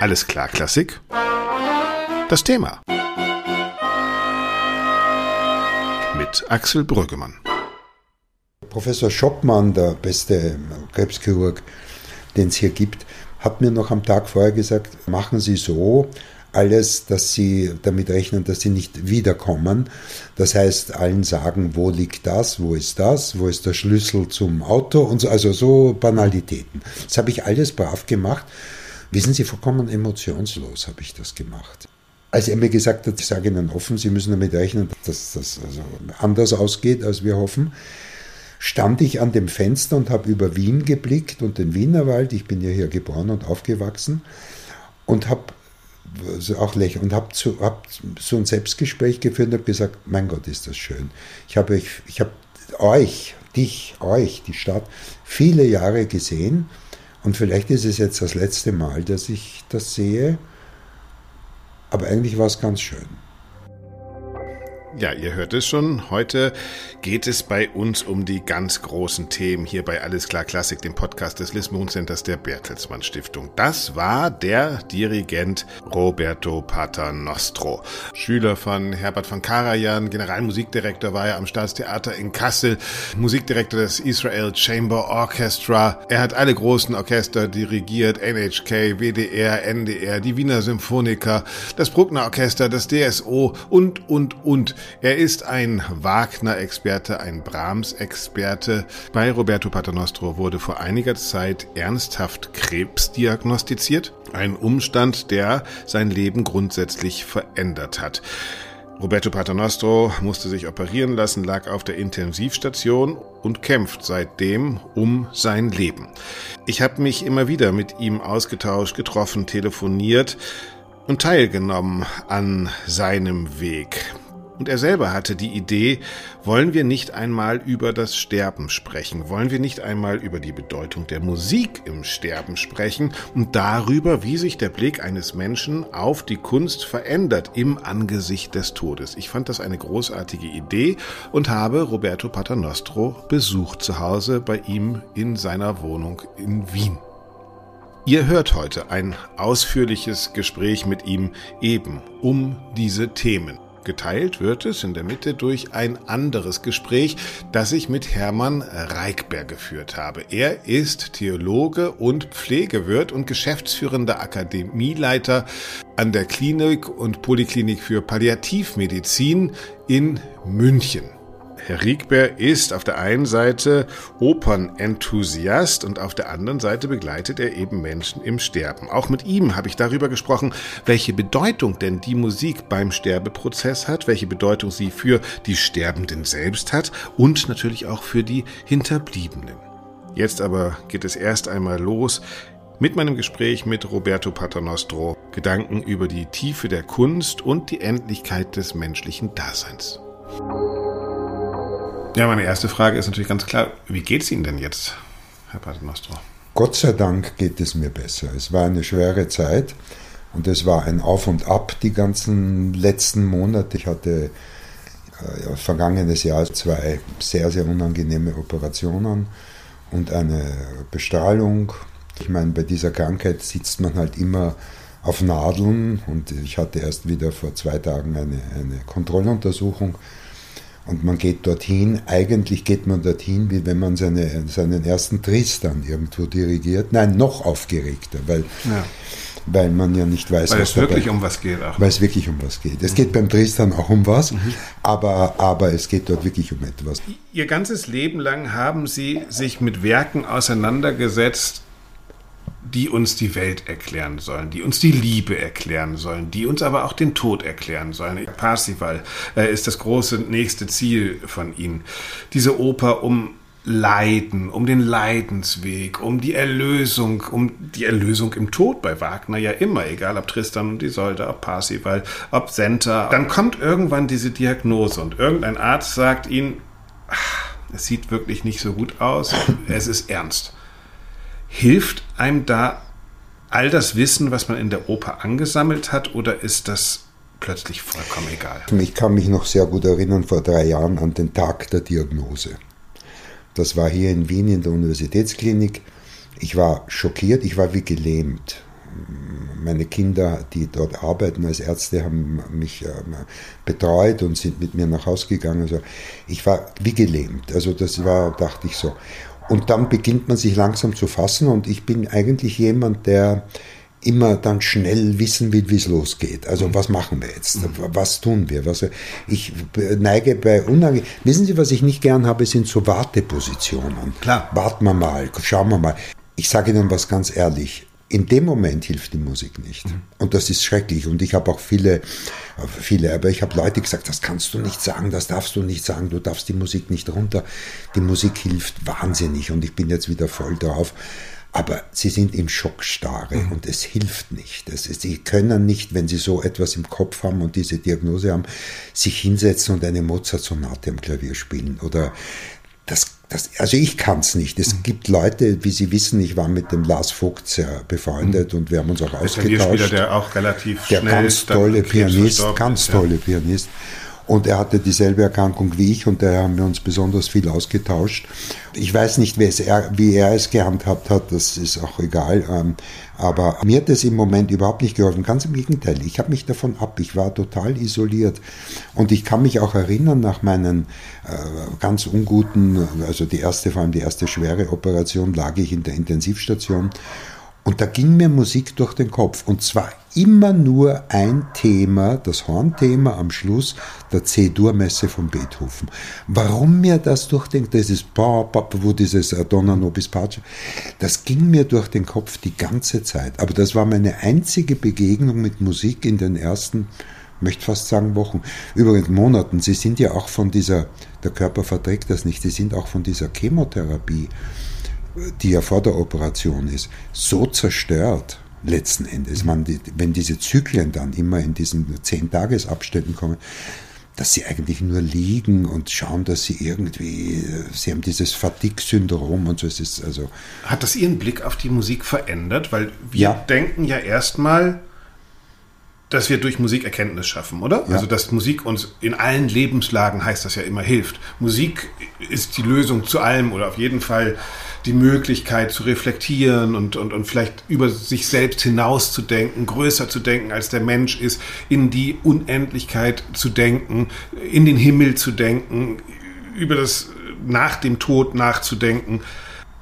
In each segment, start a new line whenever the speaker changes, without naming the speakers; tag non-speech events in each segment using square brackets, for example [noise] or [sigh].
Alles klar, Klassik. Das Thema. Mit Axel Brüggemann.
Professor Schoppmann, der beste Krebschirurg, den es hier gibt, hat mir noch am Tag vorher gesagt, machen Sie so, alles, dass sie damit rechnen, dass sie nicht wiederkommen. Das heißt, allen sagen, wo liegt das, wo ist das, wo ist der Schlüssel zum Auto und so, also so Banalitäten. Das habe ich alles brav gemacht. Wissen Sie, vollkommen emotionslos habe ich das gemacht. Als er mir gesagt hat, ich sage Ihnen offen, Sie müssen damit rechnen, dass das also anders ausgeht, als wir hoffen, stand ich an dem Fenster und habe über Wien geblickt und den Wienerwald. Ich bin ja hier geboren und aufgewachsen und habe auch lächeln und habe hab so ein Selbstgespräch geführt und habe gesagt, mein Gott, ist das schön. Ich habe euch, ich habe euch, dich, euch, die Stadt, viele Jahre gesehen und vielleicht ist es jetzt das letzte Mal, dass ich das sehe, aber eigentlich war es ganz schön.
Ja, ihr hört es schon. Heute geht es bei uns um die ganz großen Themen hier bei Alles klar Klassik, dem Podcast des Lismon Centers der Bertelsmann Stiftung. Das war der Dirigent Roberto Paternostro. Schüler von Herbert von Karajan, Generalmusikdirektor war er am Staatstheater in Kassel, Musikdirektor des Israel Chamber Orchestra. Er hat alle großen Orchester dirigiert, NHK, WDR, NDR, die Wiener Symphoniker, das Bruckner Orchester, das DSO und, und, und. Er ist ein Wagner-Experte, ein Brahms-Experte. Bei Roberto Paternostro wurde vor einiger Zeit ernsthaft Krebs diagnostiziert. Ein Umstand, der sein Leben grundsätzlich verändert hat. Roberto Paternostro musste sich operieren lassen, lag auf der Intensivstation und kämpft seitdem um sein Leben. Ich habe mich immer wieder mit ihm ausgetauscht, getroffen, telefoniert und teilgenommen an seinem Weg. Und er selber hatte die Idee, wollen wir nicht einmal über das Sterben sprechen? Wollen wir nicht einmal über die Bedeutung der Musik im Sterben sprechen und darüber, wie sich der Blick eines Menschen auf die Kunst verändert im Angesicht des Todes? Ich fand das eine großartige Idee und habe Roberto Paternostro besucht zu Hause bei ihm in seiner Wohnung in Wien. Ihr hört heute ein ausführliches Gespräch mit ihm eben um diese Themen. Geteilt wird es in der Mitte durch ein anderes Gespräch, das ich mit Hermann Reikberg geführt habe. Er ist Theologe und Pflegewirt und geschäftsführender Akademieleiter an der Klinik und Poliklinik für Palliativmedizin in München. Herr Riegber ist auf der einen Seite Opernenthusiast und auf der anderen Seite begleitet er eben Menschen im Sterben. Auch mit ihm habe ich darüber gesprochen, welche Bedeutung denn die Musik beim Sterbeprozess hat, welche Bedeutung sie für die Sterbenden selbst hat und natürlich auch für die Hinterbliebenen. Jetzt aber geht es erst einmal los mit meinem Gespräch mit Roberto Paternostro. Gedanken über die Tiefe der Kunst und die Endlichkeit des menschlichen Daseins. Ja, meine erste Frage ist natürlich ganz klar, wie geht es Ihnen denn jetzt, Herr Paternostro?
Gott sei Dank geht es mir besser. Es war eine schwere Zeit und es war ein Auf und Ab die ganzen letzten Monate. Ich hatte äh, vergangenes Jahr zwei sehr, sehr unangenehme Operationen und eine Bestrahlung. Ich meine, bei dieser Krankheit sitzt man halt immer auf Nadeln und ich hatte erst wieder vor zwei Tagen eine, eine Kontrolluntersuchung und man geht dorthin, eigentlich geht man dorthin, wie wenn man seine, seinen ersten Tristan irgendwo dirigiert. Nein, noch aufgeregter, weil, ja. weil man ja nicht weiß,
weil was es wirklich um was geht.
Auch. Weil es wirklich um was geht. Es mhm. geht beim Tristan auch um was, mhm. aber, aber es geht dort wirklich um etwas.
Ihr ganzes Leben lang haben Sie sich mit Werken auseinandergesetzt, die uns die Welt erklären sollen, die uns die Liebe erklären sollen, die uns aber auch den Tod erklären sollen. Parsifal äh, ist das große nächste Ziel von ihnen. Diese Oper um Leiden, um den Leidensweg, um die Erlösung, um die Erlösung im Tod bei Wagner ja immer, egal ob Tristan und Isolde, ob Parsifal, ob Senta. Dann kommt irgendwann diese Diagnose und irgendein Arzt sagt ihnen, ach, es sieht wirklich nicht so gut aus, es ist ernst. Hilft einem da all das Wissen, was man in der Oper angesammelt hat, oder ist das plötzlich vollkommen egal?
Ich kann mich noch sehr gut erinnern, vor drei Jahren an den Tag der Diagnose. Das war hier in Wien in der Universitätsklinik. Ich war schockiert, ich war wie gelähmt. meine Kinder, die dort arbeiten als Ärzte, haben mich äh, betreut und sind mit mir nach Hause gegangen. Also ich war wie gelähmt. Also das war, dachte ich so. Und dann beginnt man sich langsam zu fassen und ich bin eigentlich jemand, der immer dann schnell wissen will, wie es losgeht. Also mhm. was machen wir jetzt? Mhm. Was tun wir? Was, ich neige bei Unange Wissen Sie, was ich nicht gern habe, sind so Wartepositionen.
Klar.
Warten wir mal, schauen wir mal. Ich sage Ihnen was ganz ehrlich. In dem Moment hilft die Musik nicht. Mhm. Und das ist schrecklich. Und ich habe auch viele, viele, aber ich habe Leute gesagt, das kannst du nicht sagen, das darfst du nicht sagen, du darfst die Musik nicht runter. Die Musik hilft wahnsinnig. Und ich bin jetzt wieder voll drauf. Aber sie sind im Schockstarre mhm. und es hilft nicht. Es ist, sie können nicht, wenn sie so etwas im Kopf haben und diese Diagnose haben, sich hinsetzen und eine Mozart-Sonate am Klavier spielen. Oder das, das, also ich kann es nicht. Es mhm. gibt Leute, wie Sie wissen, ich war mit dem Lars Vogt sehr befreundet mhm. und wir haben uns auch der ausgetauscht.
Der auch relativ
der ganz tolle Pianist, ganz tolle ja. Pianist. Und er hatte dieselbe Erkrankung wie ich und daher haben wir uns besonders viel ausgetauscht. Ich weiß nicht, wie er es gehandhabt hat, das ist auch egal. Ähm, aber mir hat es im Moment überhaupt nicht geholfen. Ganz im Gegenteil, ich habe mich davon ab. Ich war total isoliert. Und ich kann mich auch erinnern, nach meinen äh, ganz unguten, also die erste, vor allem die erste schwere Operation, lag ich in der Intensivstation. Und da ging mir Musik durch den Kopf. Und zwar immer nur ein Thema, das Hornthema am Schluss der C-Dur-Messe von Beethoven. Warum mir das durch den, das ist, wo dieses Donna nobis pace, das ging mir durch den Kopf die ganze Zeit. Aber das war meine einzige Begegnung mit Musik in den ersten, möchte fast sagen Wochen, übrigens Monaten. Sie sind ja auch von dieser, der Körper verträgt das nicht, sie sind auch von dieser Chemotherapie, die ja vor der Operation ist, so zerstört letzten Endes. Man, wenn diese Zyklen dann immer in diesen zehn Tagesabständen kommen, dass sie eigentlich nur liegen und schauen, dass sie irgendwie, sie haben dieses Fatigue-Syndrom und so. Es ist also.
Hat das Ihren Blick auf die Musik verändert? Weil wir ja. denken ja erstmal, dass wir durch Musik Erkenntnis schaffen, oder? Ja. Also, dass Musik uns in allen Lebenslagen, heißt das ja immer, hilft. Musik ist die Lösung zu allem oder auf jeden Fall die Möglichkeit zu reflektieren und, und, und vielleicht über sich selbst hinauszudenken, größer zu denken, als der Mensch ist, in die Unendlichkeit zu denken, in den Himmel zu denken, über das nach dem Tod nachzudenken.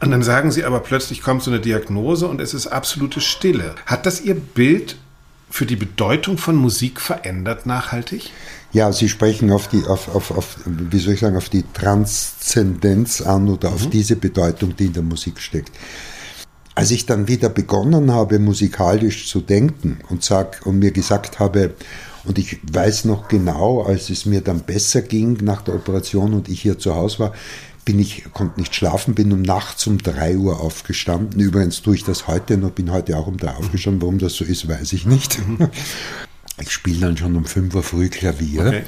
Und dann sagen sie aber plötzlich kommt so eine Diagnose und es ist absolute Stille. Hat das Ihr Bild für die Bedeutung von Musik verändert nachhaltig?
Ja, Sie sprechen auf die, auf, auf, auf, wie soll ich sagen, auf die Transzendenz an oder mhm. auf diese Bedeutung, die in der Musik steckt. Als ich dann wieder begonnen habe, musikalisch zu denken und sag, und mir gesagt habe, und ich weiß noch genau, als es mir dann besser ging nach der Operation und ich hier zu Hause war, bin ich, konnte nicht schlafen, bin um nachts um drei Uhr aufgestanden. Übrigens tue ich das heute noch, bin heute auch um drei aufgestanden. Warum das so ist, weiß ich nicht. Mhm. [laughs] Ich spiele dann schon um fünf Uhr früh Klavier. Okay.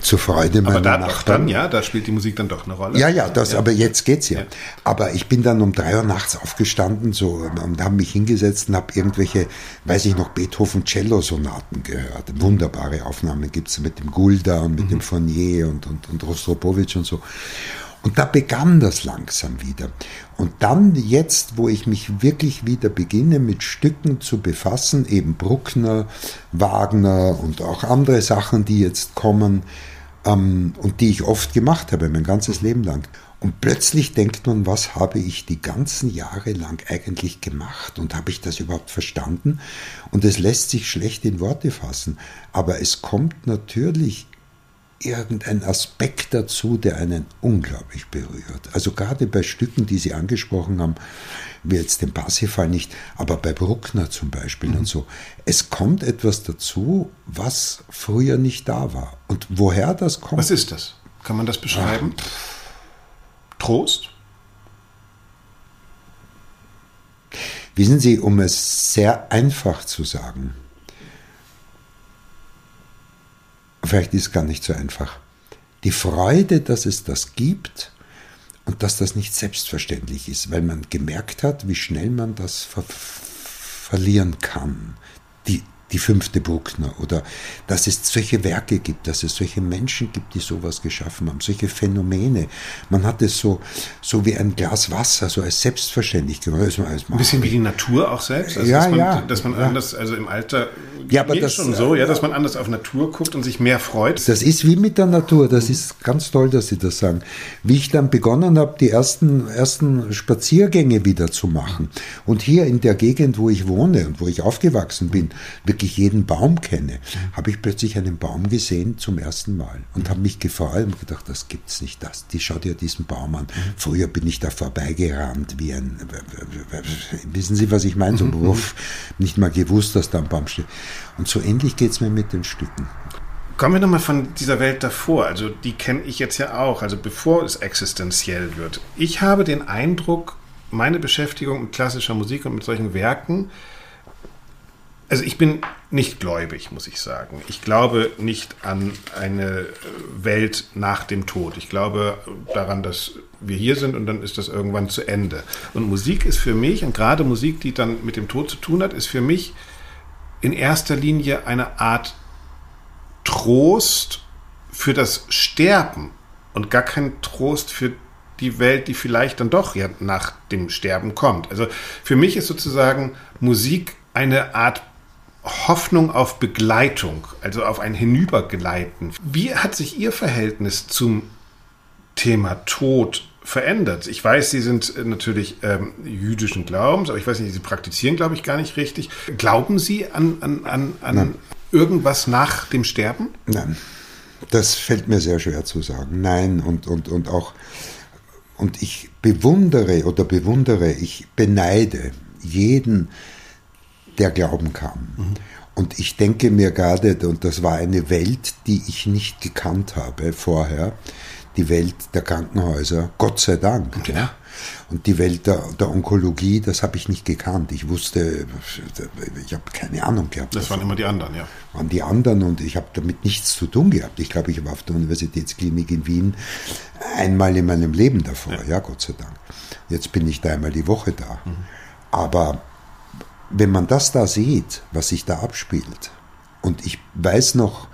Zur Freude meiner
aber da
Nachbarn.
Dann, ja, da spielt die Musik dann doch eine Rolle.
Ja, ja, das, ja. aber jetzt geht's ja. ja. Aber ich bin dann um drei Uhr nachts aufgestanden so, und habe mich hingesetzt und habe irgendwelche, weiß ich noch, Beethoven-Cello-Sonaten gehört. Wunderbare Aufnahmen gibt's mit dem Gulda und mit mhm. dem Fournier und, und, und Rostropowitsch und so. Und da begann das langsam wieder. Und dann jetzt, wo ich mich wirklich wieder beginne mit Stücken zu befassen, eben Bruckner, Wagner und auch andere Sachen, die jetzt kommen ähm, und die ich oft gemacht habe, mein ganzes Leben lang. Und plötzlich denkt man, was habe ich die ganzen Jahre lang eigentlich gemacht und habe ich das überhaupt verstanden? Und es lässt sich schlecht in Worte fassen. Aber es kommt natürlich irgendein Aspekt dazu, der einen unglaublich berührt. Also gerade bei Stücken, die Sie angesprochen haben, wie jetzt den Parsifal nicht, aber bei Bruckner zum Beispiel mhm. und so. Es kommt etwas dazu, was früher nicht da war. Und woher das kommt.
Was ist das? Kann man das beschreiben? Ach. Trost?
Wissen Sie, um es sehr einfach zu sagen, vielleicht ist es gar nicht so einfach. Die Freude, dass es das gibt und dass das nicht selbstverständlich ist, weil man gemerkt hat, wie schnell man das ver verlieren kann. Die die fünfte Bruckner oder dass es solche Werke gibt, dass es solche Menschen gibt, die sowas geschaffen haben, solche Phänomene. Man hat es so, so wie ein Glas Wasser, so als selbstverständlich gemacht. Also
ein bisschen wie die Natur auch selbst.
Also, ja,
dass man,
ja.
Dass man
ja.
anders, also im Alter
ja, aber das,
schon so, ja, dass man anders auf Natur guckt und sich mehr freut.
Das ist wie mit der Natur. Das ist ganz toll, dass Sie das sagen. Wie ich dann begonnen habe, die ersten, ersten Spaziergänge wieder zu machen und hier in der Gegend, wo ich wohne und wo ich aufgewachsen bin, wirklich jeden Baum kenne, habe ich plötzlich einen Baum gesehen zum ersten Mal und habe mich gefreut und gedacht, das gibt's nicht. Das, die schaut ja diesen Baum an. Früher bin ich da vorbeigerannt wie ein, wissen Sie, was ich meine? So, [laughs] wuff, nicht mal gewusst, dass da ein Baum steht. Und so ähnlich geht es mir mit den Stücken.
Kommen wir nochmal von dieser Welt davor. Also die kenne ich jetzt ja auch, also bevor es existenziell wird. Ich habe den Eindruck, meine Beschäftigung mit klassischer Musik und mit solchen Werken, also ich bin nicht gläubig, muss ich sagen. Ich glaube nicht an eine Welt nach dem Tod. Ich glaube daran, dass wir hier sind und dann ist das irgendwann zu Ende. Und Musik ist für mich, und gerade Musik, die dann mit dem Tod zu tun hat, ist für mich in erster Linie eine Art Trost für das Sterben und gar kein Trost für die Welt, die vielleicht dann doch ja nach dem Sterben kommt. Also für mich ist sozusagen Musik eine Art Hoffnung auf Begleitung, also auf ein Hinübergleiten. Wie hat sich Ihr Verhältnis zum Thema Tod verändert? Ich weiß, Sie sind natürlich ähm, jüdischen Glaubens, aber ich weiß nicht, Sie praktizieren, glaube ich, gar nicht richtig. Glauben Sie an, an, an, an irgendwas nach dem Sterben?
Nein. Das fällt mir sehr schwer zu sagen. Nein, und, und, und auch, und ich bewundere oder bewundere, ich beneide jeden, der Glauben kann. Mhm. Und ich denke mir gerade, und das war eine Welt, die ich nicht gekannt habe vorher, die Welt der Krankenhäuser, Gott sei Dank. Ja. Und die Welt der, der Onkologie, das habe ich nicht gekannt. Ich wusste, ich habe keine Ahnung gehabt.
Das waren immer die anderen, ja.
Waren die anderen und ich habe damit nichts zu tun gehabt. Ich glaube, ich war auf der Universitätsklinik in Wien einmal in meinem Leben davor, ja, ja Gott sei Dank. Jetzt bin ich da einmal die Woche da. Mhm. Aber wenn man das da sieht, was sich da abspielt, und ich weiß noch,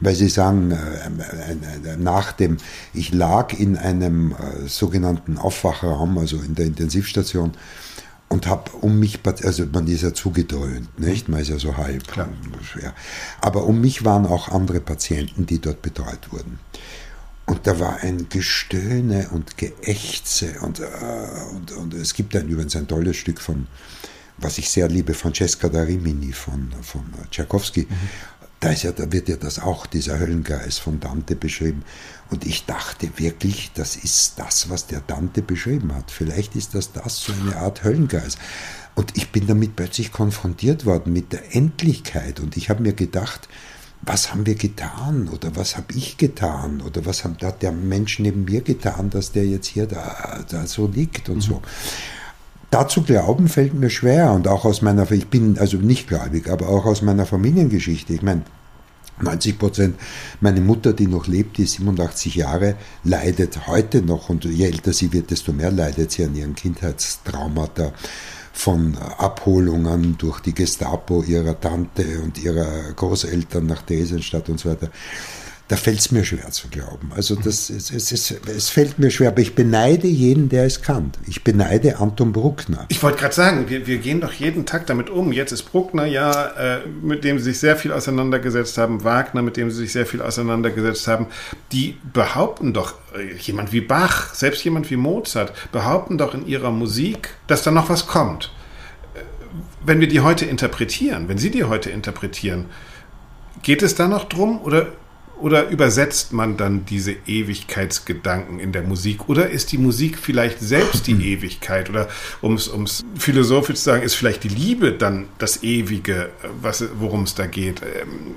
weil Sie sagen, äh, äh, nach dem, ich lag in einem äh, sogenannten Aufwachraum, also in der Intensivstation, und habe um mich, also man ist ja zugedröhnt, nicht? Man ist ja so halb schwer. Aber um mich waren auch andere Patienten, die dort betreut wurden. Und da war ein Gestöhne und Geächze und, und, und es gibt dann übrigens ein tolles Stück von was ich sehr liebe, Francesca da Rimini von, von Tchaikovsky. Mhm. Da, ist ja, da wird ja das auch, dieser Höllengeist von Dante beschrieben. Und ich dachte wirklich, das ist das, was der Dante beschrieben hat. Vielleicht ist das das, so eine Art Höllengeist. Und ich bin damit plötzlich konfrontiert worden mit der Endlichkeit. Und ich habe mir gedacht, was haben wir getan oder was habe ich getan oder was hat der Mensch neben mir getan, dass der jetzt hier da, da so liegt und mhm. so. Dazu glauben fällt mir schwer und auch aus meiner, ich bin also nicht gläubig, aber auch aus meiner Familiengeschichte. Ich meine, 90 Prozent, meine Mutter, die noch lebt, die ist 87 Jahre, leidet heute noch und je älter sie wird, desto mehr leidet sie an ihren Kindheitstraumata von Abholungen durch die Gestapo ihrer Tante und ihrer Großeltern nach Theresienstadt und so weiter da fällt es mir schwer zu glauben. Also das, es, es, es, es fällt mir schwer, aber ich beneide jeden, der es kann. Ich beneide Anton Bruckner.
Ich wollte gerade sagen, wir, wir gehen doch jeden Tag damit um. Jetzt ist Bruckner ja, äh, mit dem Sie sich sehr viel auseinandergesetzt haben, Wagner, mit dem Sie sich sehr viel auseinandergesetzt haben. Die behaupten doch, äh, jemand wie Bach, selbst jemand wie Mozart, behaupten doch in ihrer Musik, dass da noch was kommt. Äh, wenn wir die heute interpretieren, wenn Sie die heute interpretieren, geht es da noch drum oder oder übersetzt man dann diese Ewigkeitsgedanken in der Musik? Oder ist die Musik vielleicht selbst die [clears throat] Ewigkeit? Oder um es philosophisch zu sagen, ist vielleicht die Liebe dann das Ewige, worum es da geht? Ähm,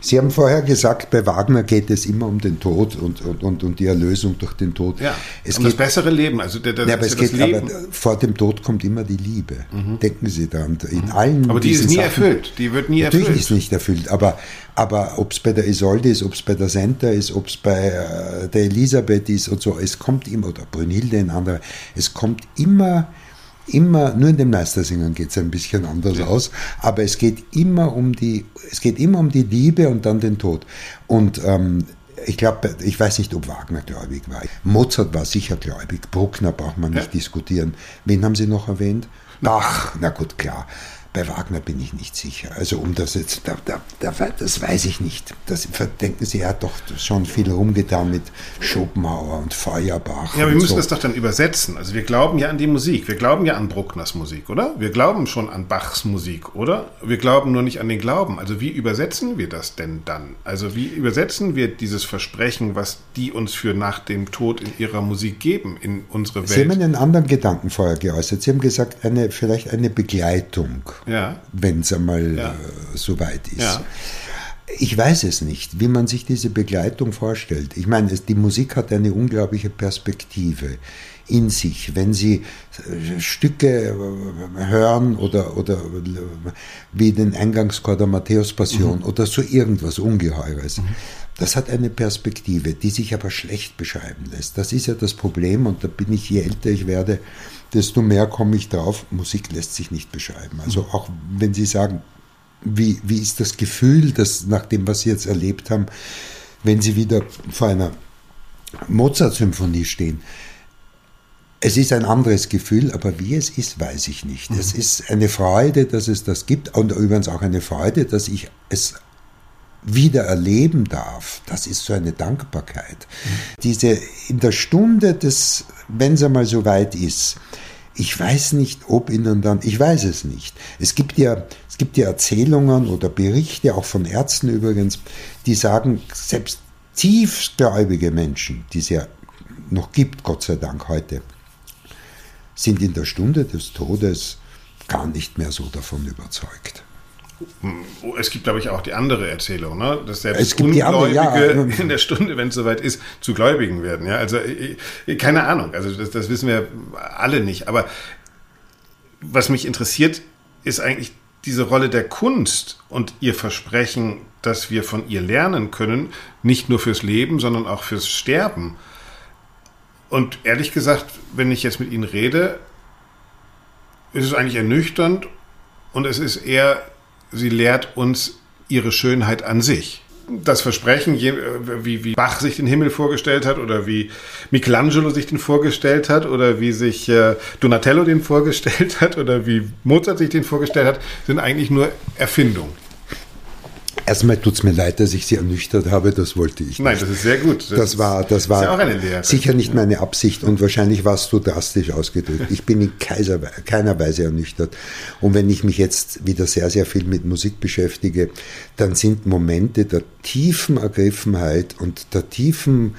Sie haben vorher gesagt, bei Wagner geht es immer um den Tod und, und, und, und die Erlösung durch den Tod.
Ja, es um geht, das bessere Leben. Also der, der,
ja, aber, es geht, aber vor dem Tod kommt immer die Liebe. Mhm. Denken Sie daran. In
mhm.
allen
aber die ist nie Sachen, erfüllt. Die wird nie
natürlich
erfüllt.
Natürlich ist nicht erfüllt. Aber, aber ob es bei der Isolde ist, ob es bei der Senta ist, ob es bei äh, der Elisabeth ist und so, es kommt immer, oder Brünnhilde in andere, es kommt immer immer, nur in den Meistersingern geht es ein bisschen anders ja. aus, aber es geht immer um die, es geht immer um die Liebe und dann den Tod. Und ähm, ich glaube, ich weiß nicht, ob Wagner gläubig war. Mozart war sicher gläubig. Bruckner braucht man nicht ja. diskutieren. Wen haben Sie noch erwähnt? Bach, na gut, klar. Bei Wagner bin ich nicht sicher. Also um das jetzt, da, da, da, das weiß ich nicht. Das denken Sie, er hat doch schon viel rumgetan mit Schopenhauer und Feuerbach.
Ja, wir müssen
so.
das doch dann übersetzen. Also wir glauben ja an die Musik. Wir glauben ja an Bruckners Musik, oder? Wir glauben schon an Bachs Musik, oder? Wir glauben nur nicht an den Glauben. Also wie übersetzen wir das denn dann? Also wie übersetzen wir dieses Versprechen, was die uns für nach dem Tod in ihrer Musik geben, in unsere Welt?
Sie haben einen anderen Gedanken vorher geäußert. Sie haben gesagt, eine, vielleicht eine Begleitung ja. wenn es einmal ja. äh, so weit ist. Ja. Ich weiß es nicht, wie man sich diese Begleitung vorstellt. Ich meine, die Musik hat eine unglaubliche Perspektive in sich. Wenn Sie äh, Stücke äh, hören oder, oder äh, wie den Eingangschor der Matthäus-Passion mhm. oder so irgendwas Ungeheures, mhm. das hat eine Perspektive, die sich aber schlecht beschreiben lässt. Das ist ja das Problem und da bin ich, je älter ich werde, desto mehr komme ich drauf, Musik lässt sich nicht beschreiben. Also mhm. auch wenn Sie sagen, wie, wie ist das Gefühl, dass nach dem, was Sie jetzt erlebt haben, wenn Sie wieder vor einer Mozart-Symphonie stehen, es ist ein anderes Gefühl, aber wie es ist, weiß ich nicht. Mhm. Es ist eine Freude, dass es das gibt und übrigens auch eine Freude, dass ich es wieder erleben darf. Das ist so eine Dankbarkeit. Mhm. Diese in der Stunde des, wenn es einmal so weit ist, ich weiß nicht, ob ihnen dann, ich weiß es nicht. Es gibt ja, es gibt ja Erzählungen oder Berichte, auch von Ärzten übrigens, die sagen, selbst tiefgläubige Menschen, die es ja noch gibt, Gott sei Dank heute, sind in der Stunde des Todes gar nicht mehr so davon überzeugt.
Es gibt, glaube ich, auch die andere Erzählung, ne? dass selbst Ungläubige andere, ja. [laughs] in der Stunde, wenn es soweit ist, zu Gläubigen werden. Ja? Also keine Ahnung, also das, das wissen wir alle nicht. Aber was mich interessiert, ist eigentlich diese Rolle der Kunst und ihr Versprechen, dass wir von ihr lernen können, nicht nur fürs Leben, sondern auch fürs Sterben. Und ehrlich gesagt, wenn ich jetzt mit Ihnen rede, ist es eigentlich ernüchternd und es ist eher sie lehrt uns ihre Schönheit an sich. Das Versprechen, wie, wie Bach sich den Himmel vorgestellt hat oder wie Michelangelo sich den vorgestellt hat oder wie sich äh, Donatello den vorgestellt [laughs] hat oder wie Mozart sich den vorgestellt hat, sind eigentlich nur Erfindungen.
Erstmal tut es mir leid, dass ich Sie ernüchtert habe, das wollte ich nicht.
Nein, das ist sehr gut.
Das, das war, das war ja sicher nicht meine Absicht und wahrscheinlich warst du drastisch ausgedrückt. Ich bin in keiner Weise ernüchtert. Und wenn ich mich jetzt wieder sehr, sehr viel mit Musik beschäftige, dann sind Momente der tiefen Ergriffenheit und der tiefen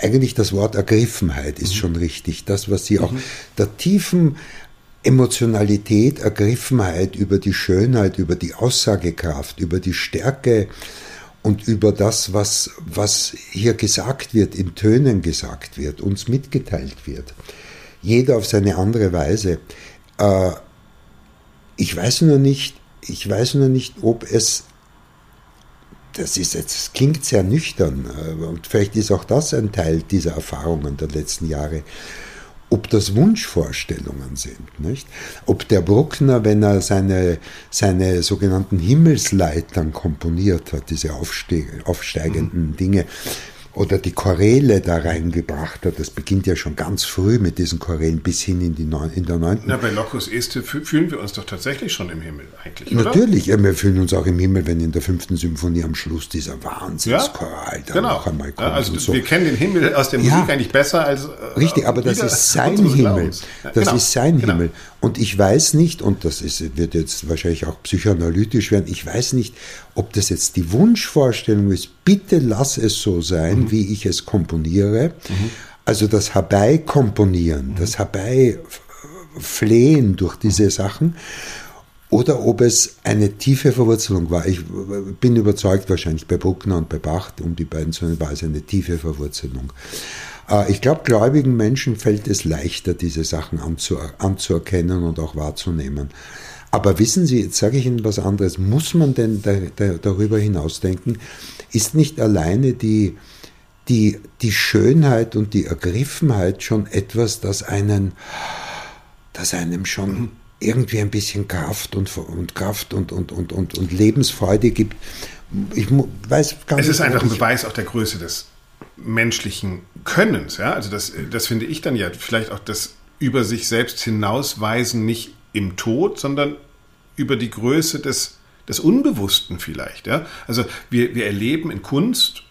eigentlich das Wort Ergriffenheit ist mhm. schon richtig. Das, was sie auch, mhm. der tiefen Emotionalität, Ergriffenheit über die Schönheit, über die Aussagekraft, über die Stärke und über das, was, was hier gesagt wird, in Tönen gesagt wird, uns mitgeteilt wird. Jeder auf seine andere Weise. Äh, ich weiß nur nicht, ich weiß nur nicht, ob es das ist jetzt, das klingt sehr nüchtern äh, und vielleicht ist auch das ein Teil dieser Erfahrungen der letzten Jahre ob das Wunschvorstellungen sind, nicht? Ob der Bruckner, wenn er seine, seine sogenannten Himmelsleitern komponiert hat, diese aufsteigenden mhm. Dinge, oder die Choräle da reingebracht hat. Das beginnt ja schon ganz früh mit diesen Chorälen bis hin in, die Neun, in der neunten.
Na, bei Locus Este fühlen wir uns doch tatsächlich schon im Himmel eigentlich, oder?
Natürlich, ja, wir fühlen uns auch im Himmel, wenn in der fünften Symphonie am Schluss dieser Wahnsinnschoral
ja? genau. noch einmal kommt. Ja, also so. wir kennen den Himmel aus der Musik ja. eigentlich besser als...
Äh, Richtig, aber das ist [laughs] sein Himmel. Das genau. ist sein genau. Himmel. Und ich weiß nicht, und das ist, wird jetzt wahrscheinlich auch psychoanalytisch werden, ich weiß nicht, ob das jetzt die Wunschvorstellung ist, bitte lass es so sein, mhm. wie ich es komponiere. Mhm. Also das Herbei-Komponieren, mhm. das Herbeiflehen durch diese Sachen. Oder ob es eine tiefe Verwurzelung war. Ich bin überzeugt, wahrscheinlich bei Bruckner und bei Bach, um die beiden zu nennen, war es eine tiefe Verwurzelung. Äh, ich glaube, gläubigen Menschen fällt es leichter, diese Sachen anzuerkennen und auch wahrzunehmen. Aber wissen Sie, jetzt sage ich Ihnen was anderes, muss man denn da, da, darüber hinausdenken, ist nicht alleine die, die, die Schönheit und die Ergriffenheit schon etwas, das einen, das einem schon irgendwie ein bisschen Kraft und, und Kraft und, und, und, und, und Lebensfreude gibt. Ich weiß
gar es nicht, ist einfach ein Beweis auch der Größe des menschlichen Könnens. Ja? Also das, das finde ich dann ja vielleicht auch das über sich selbst hinausweisen, nicht im Tod, sondern über die Größe des, des Unbewussten vielleicht. Ja? Also wir, wir erleben in Kunst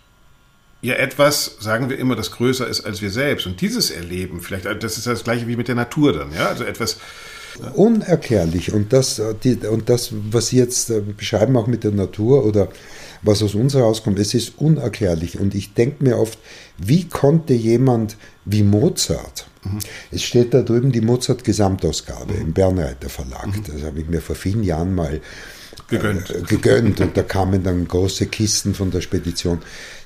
ja etwas, sagen wir immer, das größer ist als wir selbst. Und dieses Erleben, vielleicht, das ist das gleiche wie mit der Natur dann, ja, also etwas.
Unerklärlich. Und das, die, und das, was Sie jetzt äh, beschreiben, auch mit der Natur oder was aus uns herauskommt, es ist unerklärlich. Und ich denke mir oft, wie konnte jemand wie Mozart, mhm. es steht da drüben die Mozart-Gesamtausgabe mhm. im Bernreiter Verlag, mhm. das habe ich mir vor vielen Jahren mal gegönnt. Äh, gegönnt. Und da kamen dann große Kisten von der Spedition.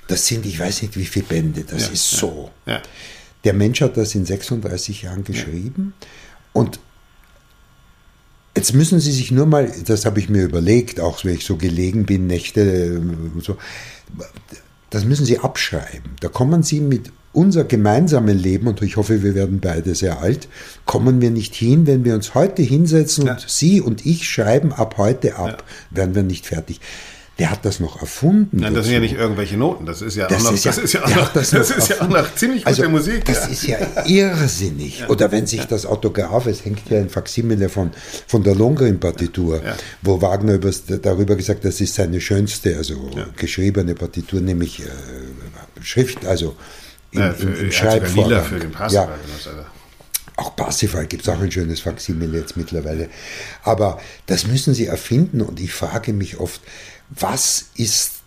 Das sind, ich weiß nicht wie viele Bände, das ja, ist so. Ja. Der Mensch hat das in 36 Jahren geschrieben und Jetzt müssen Sie sich nur mal, das habe ich mir überlegt, auch wenn ich so gelegen bin, Nächte, so, das müssen Sie abschreiben. Da kommen Sie mit unser gemeinsamen Leben, und ich hoffe, wir werden beide sehr alt, kommen wir nicht hin, wenn wir uns heute hinsetzen ja. und Sie und ich schreiben ab heute ab, ja. werden wir nicht fertig der hat das noch erfunden.
Nein, das sind ja nicht irgendwelche Noten, das ist ja das auch noch, ja, das ist ja auch noch, das, das ist ja auch noch ziemlich
also, gute Musik. Das ja. ist ja irrsinnig. Ja. Oder wenn sich das Autograph, es hängt ja ein Faksimile von, von der Lohengrin-Partitur, ja. wo Wagner darüber gesagt hat, das ist seine schönste, also geschriebene Partitur, nämlich äh, Schrift, also
im, im, im Schreibvorgang. Für den Parsifal ja. Also.
Auch Parsifal gibt es auch ein schönes Faksimile jetzt mittlerweile. Aber das müssen sie erfinden und ich frage mich oft, was ist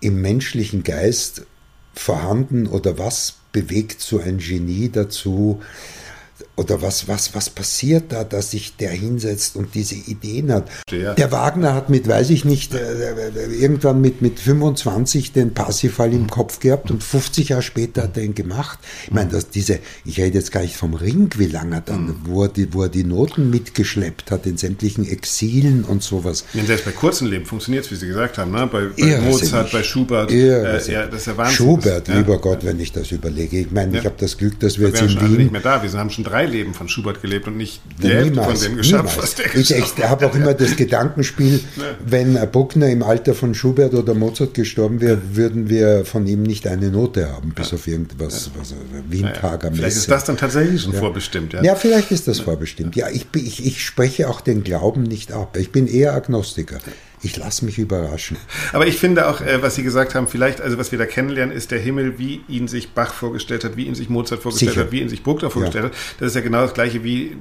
im menschlichen Geist vorhanden oder was bewegt so ein Genie dazu, oder was, was, was passiert da, dass sich der hinsetzt und diese Ideen hat? Ja. Der Wagner hat mit, weiß ich nicht, äh, irgendwann mit, mit 25 den Parsifal im Kopf gehabt und 50 Jahre später hat er ihn gemacht. Ich meine, dass diese, ich rede jetzt gar nicht vom Ring, wie lange dann, mhm. wo, er die, wo er die Noten mitgeschleppt hat in sämtlichen Exilen und sowas.
Ja, selbst bei kurzen Leben funktioniert es, wie Sie gesagt haben, ne? bei, bei Mozart, bei Schubert. Äh,
ja, das ist ja Wahnsinn. Schubert, lieber Gott, wenn ich das überlege. Ich meine, ich habe das Glück, dass wir, wir jetzt in
Wien... nicht mehr da, wir haben schon drei Leben von Schubert gelebt und nicht die Hälfte von dem geschafft, was der
Ich, ich habe auch immer das Gedankenspiel, [laughs] wenn Bruckner im Alter von Schubert oder Mozart gestorben wäre, würden wir von ihm nicht eine Note haben, bis ja. auf irgendwas, ja. was Wientager
ja, Vielleicht ist das dann tatsächlich schon vorbestimmt.
Ja. ja, vielleicht ist das vorbestimmt. Ja, ich, ich, ich spreche auch den Glauben nicht ab. Ich bin eher Agnostiker ich lasse mich überraschen.
Aber ich finde auch, äh, was Sie gesagt haben, vielleicht, also was wir da kennenlernen, ist der Himmel, wie ihn sich Bach vorgestellt hat, wie ihn sich Mozart vorgestellt Sicher. hat, wie ihn sich Bruckner vorgestellt ja. hat. Das ist ja genau das gleiche wie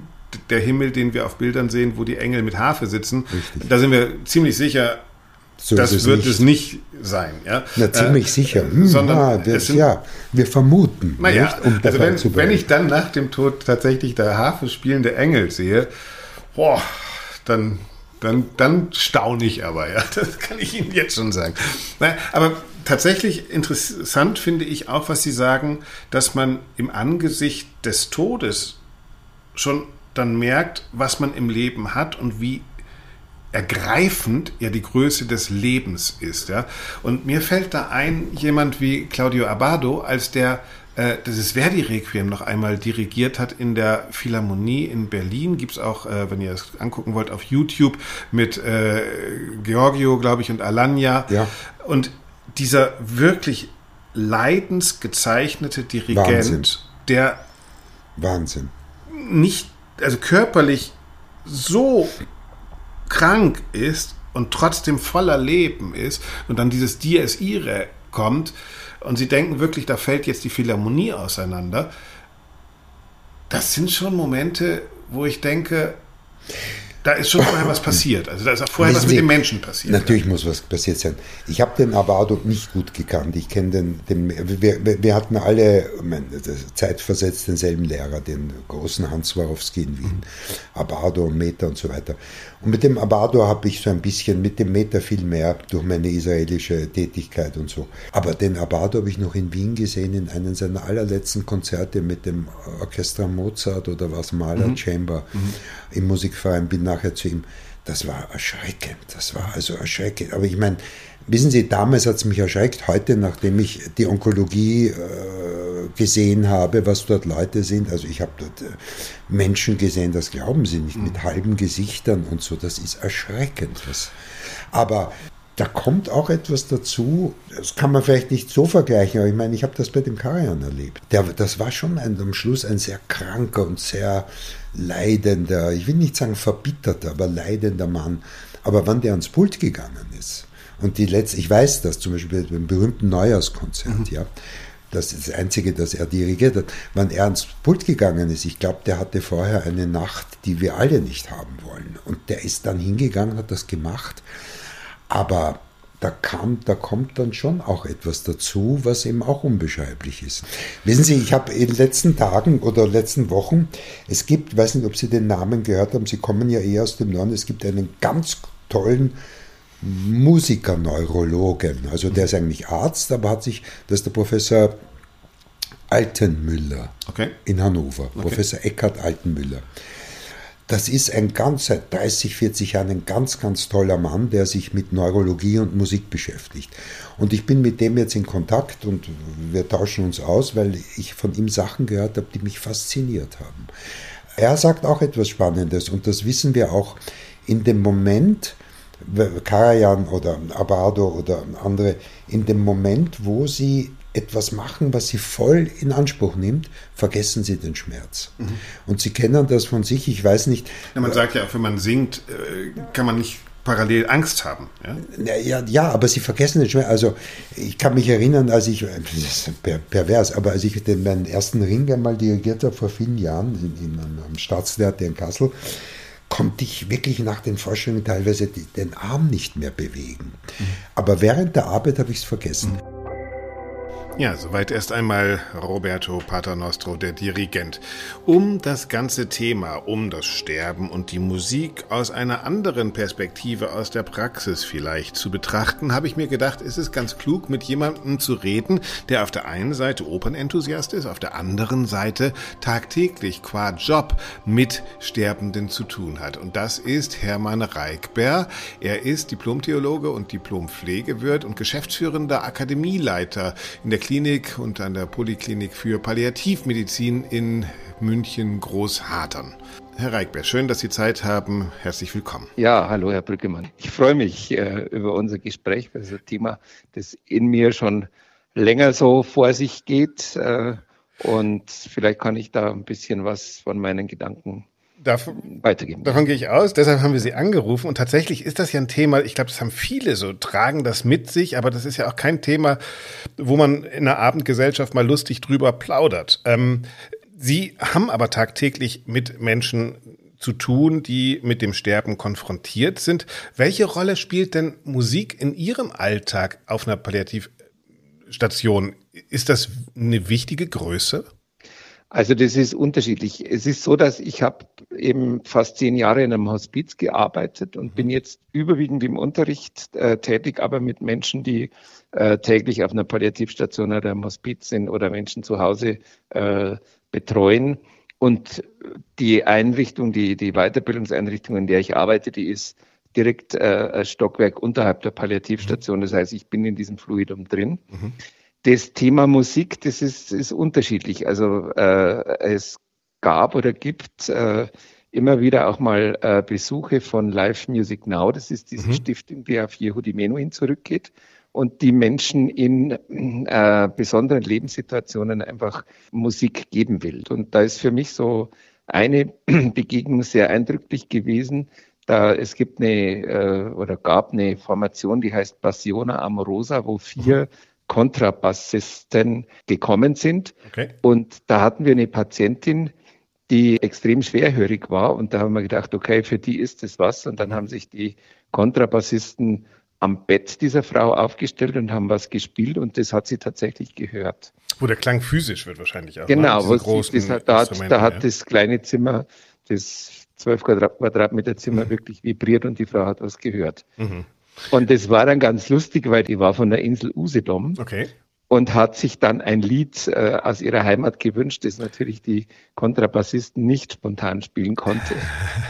der Himmel, den wir auf Bildern sehen, wo die Engel mit Harfe sitzen. Richtig. Da sind wir ziemlich sicher, so das es wird nicht. es nicht sein. Ja?
Na, ziemlich äh, sicher. Hm, sondern ah, das, sind, ja, wir vermuten.
Naja, um also wenn, wenn ich dann nach dem Tod tatsächlich der Harfe spielende Engel sehe, boah, dann dann, dann staune ich aber, ja. Das kann ich Ihnen jetzt schon sagen. aber tatsächlich interessant finde ich auch, was Sie sagen, dass man im Angesicht des Todes schon dann merkt, was man im Leben hat und wie ergreifend ja die Größe des Lebens ist. Ja? Und mir fällt da ein, jemand wie Claudio Abado, als der äh, das Verdi-Requiem noch einmal dirigiert hat in der Philharmonie in Berlin. Gibt es auch, äh, wenn ihr es angucken wollt, auf YouTube mit äh, Giorgio, glaube ich, und Alanya.
Ja.
Und dieser wirklich leidensgezeichnete Dirigent, Wahnsinn. der
Wahnsinn.
nicht, also körperlich so krank ist und trotzdem voller Leben ist und dann dieses Dies Irae kommt, und sie denken wirklich, da fällt jetzt die Philharmonie auseinander. Das sind schon Momente, wo ich denke, da ist schon vorher was [clears throat] passiert. Also da ist auch vorher was mit dem Menschen passiert.
Natürlich muss was passiert sein. Ich habe den Avado nicht gut gekannt. Ich kenne den, den wir, wir, hatten alle mein, zeitversetzt denselben Lehrer, den großen Hans Swarovski in Wien, Abado und Meta und so weiter. Und mit dem Abado habe ich so ein bisschen, mit dem Meta viel mehr durch meine israelische Tätigkeit und so. Aber den Abado habe ich noch in Wien gesehen, in einem seiner allerletzten Konzerte mit dem Orchester Mozart oder was, Mahler mhm. Chamber mhm. im Musikverein, bin nachher zu ihm. das war erschreckend. Das war also erschreckend. Aber ich meine, wissen Sie, damals hat es mich erschreckt. Heute, nachdem ich die Onkologie äh, gesehen habe, was dort Leute sind, also ich habe dort äh, Menschen gesehen, das glauben Sie nicht, mit halben Gesichtern und so. Das ist erschreckend. Was. Aber da kommt auch etwas dazu, das kann man vielleicht nicht so vergleichen, aber ich meine, ich habe das bei dem Karajan erlebt. Der, das war schon ein, am Schluss ein sehr kranker und sehr leidender, ich will nicht sagen verbitterter, aber leidender Mann. Aber wann der ans Pult gegangen ist, und die letzte, ich weiß das zum Beispiel beim berühmten Neujahrskonzert, mhm. ja, das ist das Einzige, das er dirigiert hat. Wann er ans Pult gegangen ist, ich glaube, der hatte vorher eine Nacht, die wir alle nicht haben wollen. Und der ist dann hingegangen, hat das gemacht. Aber da, kam, da kommt dann schon auch etwas dazu, was eben auch unbeschreiblich ist. Wissen Sie, ich habe in den letzten Tagen oder letzten Wochen, es gibt, weiß nicht, ob Sie den Namen gehört haben, Sie kommen ja eher aus dem Norden, es gibt einen ganz tollen Musikerneurologen. Also der ist eigentlich Arzt, aber hat sich, das ist der Professor Altenmüller okay. in Hannover, okay. Professor Eckhard Altenmüller. Das ist ein ganz, seit 30, 40 Jahren ein ganz, ganz toller Mann, der sich mit Neurologie und Musik beschäftigt. Und ich bin mit dem jetzt in Kontakt und wir tauschen uns aus, weil ich von ihm Sachen gehört habe, die mich fasziniert haben. Er sagt auch etwas Spannendes und das wissen wir auch in dem Moment, Karajan oder Abado oder andere, in dem Moment, wo sie etwas machen, was sie voll in Anspruch nimmt, vergessen sie den Schmerz. Mhm. Und sie kennen das von sich, ich weiß nicht.
Ja, man sagt ja, wenn man singt, äh, kann man nicht parallel Angst haben.
Ja? Ja, ja, aber sie vergessen den Schmerz. Also ich kann mich erinnern, als ich, das ist pervers, aber als ich den, meinen ersten Ring einmal dirigiert habe vor vielen Jahren in, in, am Staatstheater in Kassel, konnte ich wirklich nach den Vorstellungen teilweise den Arm nicht mehr bewegen. Mhm. Aber während der Arbeit habe ich es vergessen. Mhm.
Ja, soweit erst einmal Roberto Paternostro, der Dirigent. Um das ganze Thema, um das Sterben und die Musik aus einer anderen Perspektive, aus der Praxis vielleicht zu betrachten, habe ich mir gedacht, ist es ganz klug, mit jemandem zu reden, der auf der einen Seite Opernenthusiast ist, auf der anderen Seite tagtäglich qua Job mit Sterbenden zu tun hat. Und das ist Hermann Reichber. Er ist Diplomtheologe und Diplompflegewirt und geschäftsführender Akademieleiter in der Klinik und an der Poliklinik für Palliativmedizin in München Großhartern. Herr Reichberg, schön, dass Sie Zeit haben. Herzlich willkommen.
Ja, hallo, Herr Brückemann. Ich freue mich äh, über unser Gespräch. Das ist ein Thema, das in mir schon länger so vor sich geht. Äh, und vielleicht kann ich da ein bisschen was von meinen Gedanken
Davon, weitergeben. Davon gehe ich aus. Deshalb haben wir Sie angerufen. Und tatsächlich ist das ja ein Thema, ich glaube, das haben viele so, tragen das mit sich, aber das ist ja auch kein Thema, wo man in einer Abendgesellschaft mal lustig drüber plaudert. Ähm, Sie haben aber tagtäglich mit Menschen zu tun, die mit dem Sterben konfrontiert sind. Welche Rolle spielt denn Musik in Ihrem Alltag auf einer Palliativstation? Ist das eine wichtige Größe?
Also das ist unterschiedlich. Es ist so, dass ich habe eben fast zehn Jahre in einem Hospiz gearbeitet und bin jetzt überwiegend im Unterricht äh, tätig, aber mit Menschen, die äh, täglich auf einer Palliativstation oder im Hospiz sind oder Menschen zu Hause äh, betreuen. Und die Einrichtung, die, die Weiterbildungseinrichtung, in der ich arbeite, die ist direkt äh, ein Stockwerk unterhalb der Palliativstation. Das heißt, ich bin in diesem Fluidum drin. Mhm. Das Thema Musik, das ist, ist unterschiedlich. Also äh, es gab oder gibt äh, immer wieder auch mal äh, Besuche von Live Music Now. Das ist diese mhm. Stiftung, die auf Yehudi Menuhin zurückgeht und die Menschen in äh, besonderen Lebenssituationen einfach Musik geben will. Und da ist für mich so eine [clears throat] Begegnung sehr eindrücklich gewesen. Da es gibt eine äh, oder gab eine Formation, die heißt Passiona Amorosa, wo vier mhm Kontrabassisten gekommen sind. Okay. Und da hatten wir eine Patientin, die extrem schwerhörig war. Und da haben wir gedacht, okay, für die ist es was. Und dann haben sich die Kontrabassisten am Bett dieser Frau aufgestellt und haben was gespielt und das hat sie tatsächlich gehört.
Wo der Klang physisch wird wahrscheinlich auch.
Ne? Genau, wo sie, das, da, hat, da hat ja. das kleine Zimmer, das 12 Quadratmeter Zimmer mhm. wirklich vibriert und die Frau hat was gehört. Mhm. Und das war dann ganz lustig, weil die war von der Insel Usedom. Okay. Und hat sich dann ein Lied äh, aus ihrer Heimat gewünscht, das natürlich die Kontrabassisten nicht spontan spielen konnte.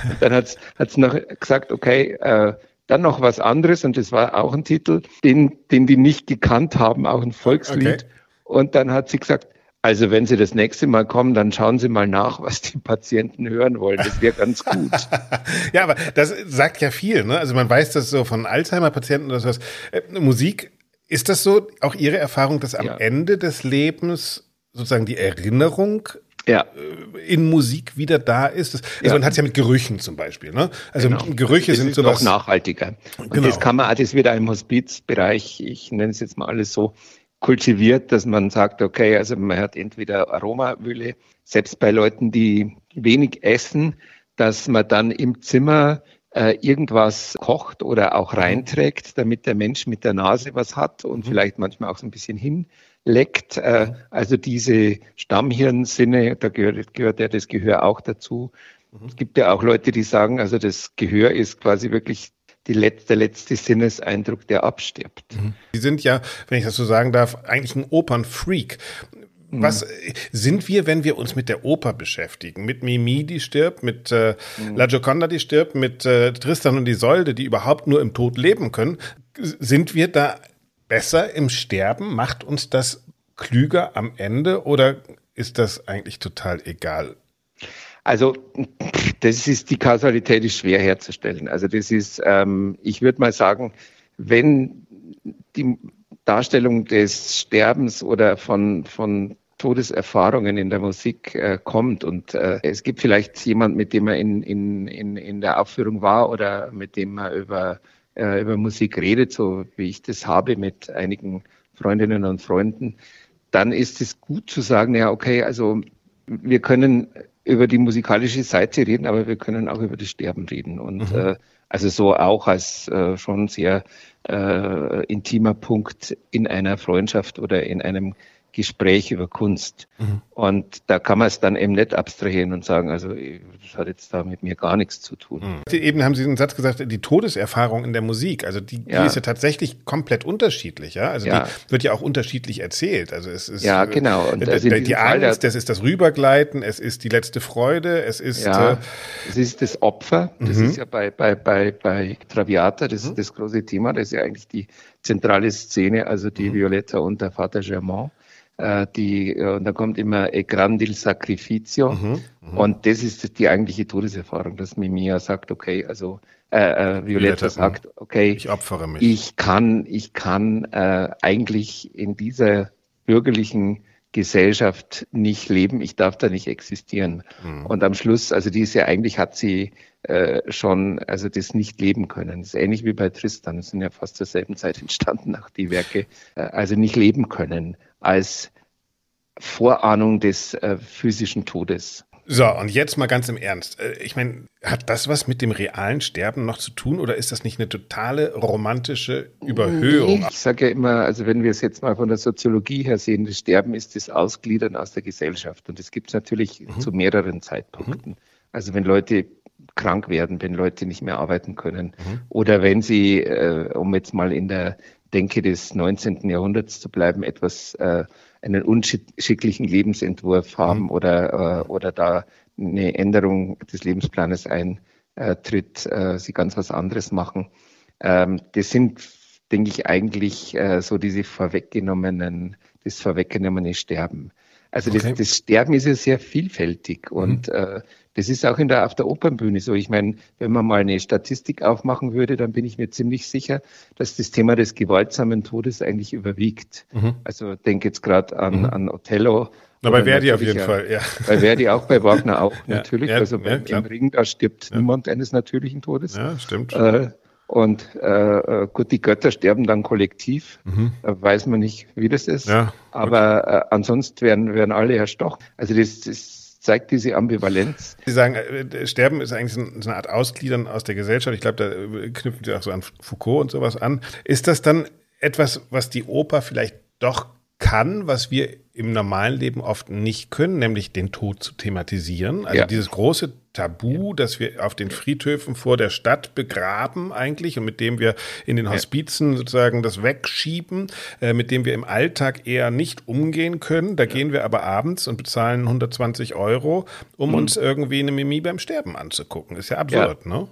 Und dann hat es noch gesagt, okay, äh, dann noch was anderes und das war auch ein Titel, den, den die nicht gekannt haben, auch ein Volkslied. Okay. Und dann hat sie gesagt, also wenn Sie das nächste Mal kommen, dann schauen Sie mal nach, was die Patienten hören wollen. Das wäre ganz gut. [laughs]
ja, aber das sagt ja viel. Ne? Also man weiß das so von Alzheimer-Patienten oder sowas. Äh, Musik, ist das so auch Ihre Erfahrung, dass am ja. Ende des Lebens sozusagen die Erinnerung ja. Äh, in Musik wieder da ist. also ja. man hat es ja mit Gerüchen zum Beispiel. Ne? Also genau. Gerüche das sind sowas.
noch nachhaltiger. Und genau. das kann man, das wird im Hospizbereich, ich nenne es jetzt mal alles so, kultiviert, dass man sagt, okay, also man hat entweder Aromawühle, selbst bei Leuten, die wenig essen, dass man dann im Zimmer äh, irgendwas kocht oder auch reinträgt, damit der Mensch mit der Nase was hat und mhm. vielleicht manchmal auch so ein bisschen hinleckt. Äh, mhm. also diese Stammhirnsinne, da gehört, gehört ja das Gehör auch dazu. Mhm. Es gibt ja auch Leute, die sagen, also das Gehör ist quasi wirklich die letzte, der letzte Sinneseindruck, der abstirbt.
Mhm. Sie sind ja, wenn ich das so sagen darf, eigentlich ein Opernfreak. Mhm. Was sind wir, wenn wir uns mit der Oper beschäftigen? Mit Mimi, die stirbt, mit äh, mhm. La Gioconda, die stirbt, mit äh, Tristan und Isolde, die überhaupt nur im Tod leben können. Sind wir da besser im Sterben? Macht uns das klüger am Ende oder ist das eigentlich total egal?
Also das ist die Kausalität ist schwer herzustellen. Also das ist, ähm, ich würde mal sagen, wenn die Darstellung des Sterbens oder von, von Todeserfahrungen in der Musik äh, kommt und äh, es gibt vielleicht jemand, mit dem er in, in, in, in der Aufführung war oder mit dem er über, äh, über Musik redet, so wie ich das habe mit einigen Freundinnen und Freunden, dann ist es gut zu sagen, ja, okay, also wir können über die musikalische Seite reden, aber wir können auch über das Sterben reden. Und mhm. äh, also so auch als äh, schon sehr äh, intimer Punkt in einer Freundschaft oder in einem Gespräch über Kunst. Mhm. Und da kann man es dann eben nicht abstrahieren und sagen, also das hat jetzt da mit mir gar nichts zu tun.
Mhm. Eben haben Sie einen Satz gesagt, die Todeserfahrung in der Musik, also die, ja. die ist ja tatsächlich komplett unterschiedlich, ja. Also ja. die wird ja auch unterschiedlich erzählt. Also es ist
ja genau.
Und also die, die Angst, das ist das Rübergleiten, es ist die letzte Freude, es ist
ja, äh, es ist das Opfer. Das mhm. ist ja bei bei bei bei Traviata, das ist mhm. das große Thema. Das ist ja eigentlich die zentrale Szene, also die mhm. Violetta und der Vater Germain äh, die, äh, und da kommt immer E Grandil Sacrificio. Mhm, mh. Und das ist die eigentliche Todeserfahrung, dass Mimia sagt, okay, also äh, äh, Violetta, Violetta sagt, okay,
ich opfere mich.
Ich kann, ich kann äh, eigentlich in dieser bürgerlichen Gesellschaft nicht leben, ich darf da nicht existieren. Mhm. Und am Schluss, also die ist ja eigentlich hat sie äh, schon, also das nicht leben können. Das ist ähnlich wie bei Tristan, das sind ja fast zur selben Zeit entstanden, auch die Werke, äh, also nicht leben können als Vorahnung des äh, physischen Todes.
So, und jetzt mal ganz im Ernst. Äh, ich meine, hat das was mit dem realen Sterben noch zu tun oder ist das nicht eine totale romantische Überhöhung?
Ich sage ja immer, also wenn wir es jetzt mal von der Soziologie her sehen, das Sterben ist das Ausgliedern aus der Gesellschaft. Und das gibt es natürlich mhm. zu mehreren Zeitpunkten. Mhm. Also wenn Leute krank werden, wenn Leute nicht mehr arbeiten können mhm. oder wenn sie, äh, um jetzt mal in der Denke des 19. Jahrhunderts zu bleiben, etwas äh, einen unschicklichen Lebensentwurf haben mhm. oder, äh, oder da eine Änderung des Lebensplanes eintritt, äh, sie ganz was anderes machen. Ähm, das sind, denke ich, eigentlich äh, so diese vorweggenommenen, das vorweggenommene Sterben. Also okay. das, das Sterben ist ja sehr vielfältig und mhm. äh, das ist auch in der, auf der Opernbühne so. Ich meine, wenn man mal eine Statistik aufmachen würde, dann bin ich mir ziemlich sicher, dass das Thema des gewaltsamen Todes eigentlich überwiegt. Mhm. Also denke jetzt gerade an, mhm. an Othello.
Na, bei Verdi auf jeden auch, Fall, ja.
Bei Verdi auch, bei Wagner auch, [laughs] ja, natürlich. Ja, also ja, im Ring, da stirbt niemand eines natürlichen Todes.
Ja, stimmt.
Äh, und äh, äh, gut, die Götter sterben dann kollektiv. Mhm. Da weiß man nicht, wie das ist. Ja, Aber äh, ansonsten werden, werden alle erstochen. Also das, das zeigt diese Ambivalenz.
Sie sagen, äh, Sterben ist eigentlich so eine Art Ausgliedern aus der Gesellschaft. Ich glaube, da äh, knüpfen Sie auch so an Foucault und sowas an. Ist das dann etwas, was die Oper vielleicht doch kann, was wir im normalen Leben oft nicht können, nämlich den Tod zu thematisieren. Also ja. dieses große Tabu, das wir auf den Friedhöfen vor der Stadt begraben eigentlich und mit dem wir in den Hospizen sozusagen das wegschieben, äh, mit dem wir im Alltag eher nicht umgehen können. Da ja. gehen wir aber abends und bezahlen 120 Euro, um mhm. uns irgendwie eine Mimi beim Sterben anzugucken. Ist ja absurd,
ja.
ne?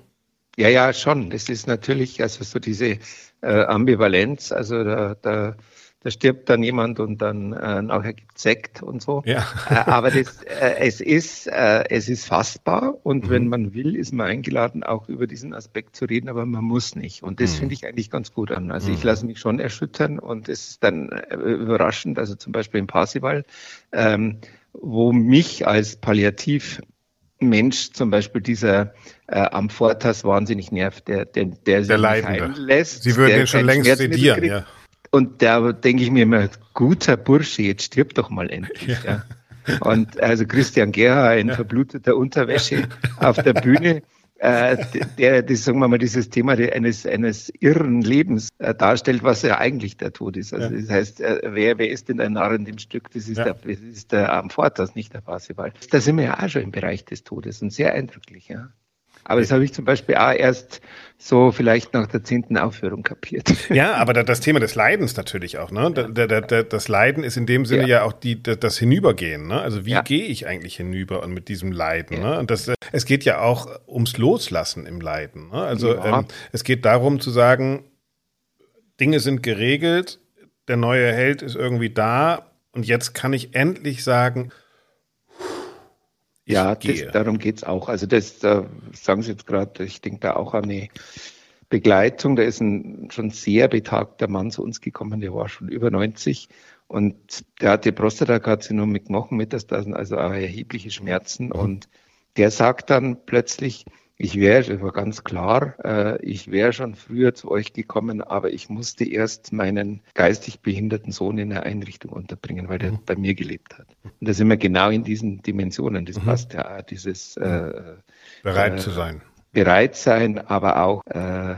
Ja, ja, schon. Das ist natürlich, also so diese äh, Ambivalenz, also da, da da stirbt dann jemand und dann äh, nachher gibt Sekt und so. Ja. äh, aber das, äh, es, ist, äh, es ist fassbar und mhm. wenn man will, ist man eingeladen, auch über diesen Aspekt zu reden, aber man muss nicht. Und das mhm. finde ich eigentlich ganz gut an. Also mhm. ich lasse mich schon erschüttern und es ist dann äh, überraschend, also zum Beispiel in Parsival, ähm, wo mich als Palliativ Mensch, zum Beispiel dieser äh, Amfortas wahnsinnig nervt, der, der, der,
der Leidende. lässt. Sie würden ihn schon längst sedieren, ja.
Und da denke ich mir immer, guter Bursche, jetzt stirb doch mal endlich. Ja. ja. Und also Christian Gerha in ja. verbluteter Unterwäsche auf der Bühne, äh, der, das, sagen wir mal, dieses Thema eines, eines irren Lebens äh, darstellt, was ja eigentlich der Tod ist. Also ja. das heißt, äh, wer, wer ist denn der Narr in dem Stück? Das ist ja. der, das ist der Amfortas, nicht der Parsival. Da sind wir ja auch schon im Bereich des Todes und sehr eindrücklich, ja. Aber das habe ich zum Beispiel auch erst so vielleicht nach der zehnten Aufführung kapiert. [laughs]
Ja, aber das Thema des Leidens natürlich auch. Ne? Das Leiden ist in dem Sinne ja, ja auch die, das Hinübergehen. Ne? Also wie ja. gehe ich eigentlich hinüber und mit diesem Leiden? Ja. Ne? Und das, es geht ja auch ums Loslassen im Leiden. Ne? Also ähm, es geht darum zu sagen, Dinge sind geregelt, der neue Held ist irgendwie da und jetzt kann ich endlich sagen,
ja, das, darum geht's auch. Also das da sagen Sie jetzt gerade, ich denke da auch an eine Begleitung. Da ist ein schon sehr betagter Mann zu uns gekommen, der war schon über 90 und der hatte Prostatakarzinom mit Knochenmetastasen, also auch erhebliche Schmerzen. Mhm. Und der sagt dann plötzlich, ich wäre, das war ganz klar, äh, ich wäre schon früher zu euch gekommen, aber ich musste erst meinen geistig behinderten Sohn in einer Einrichtung unterbringen, weil der mhm. bei mir gelebt hat. Und da sind wir genau in diesen Dimensionen. Das mhm. passt ja dieses äh,
bereit äh, zu sein.
Bereit sein, aber auch äh,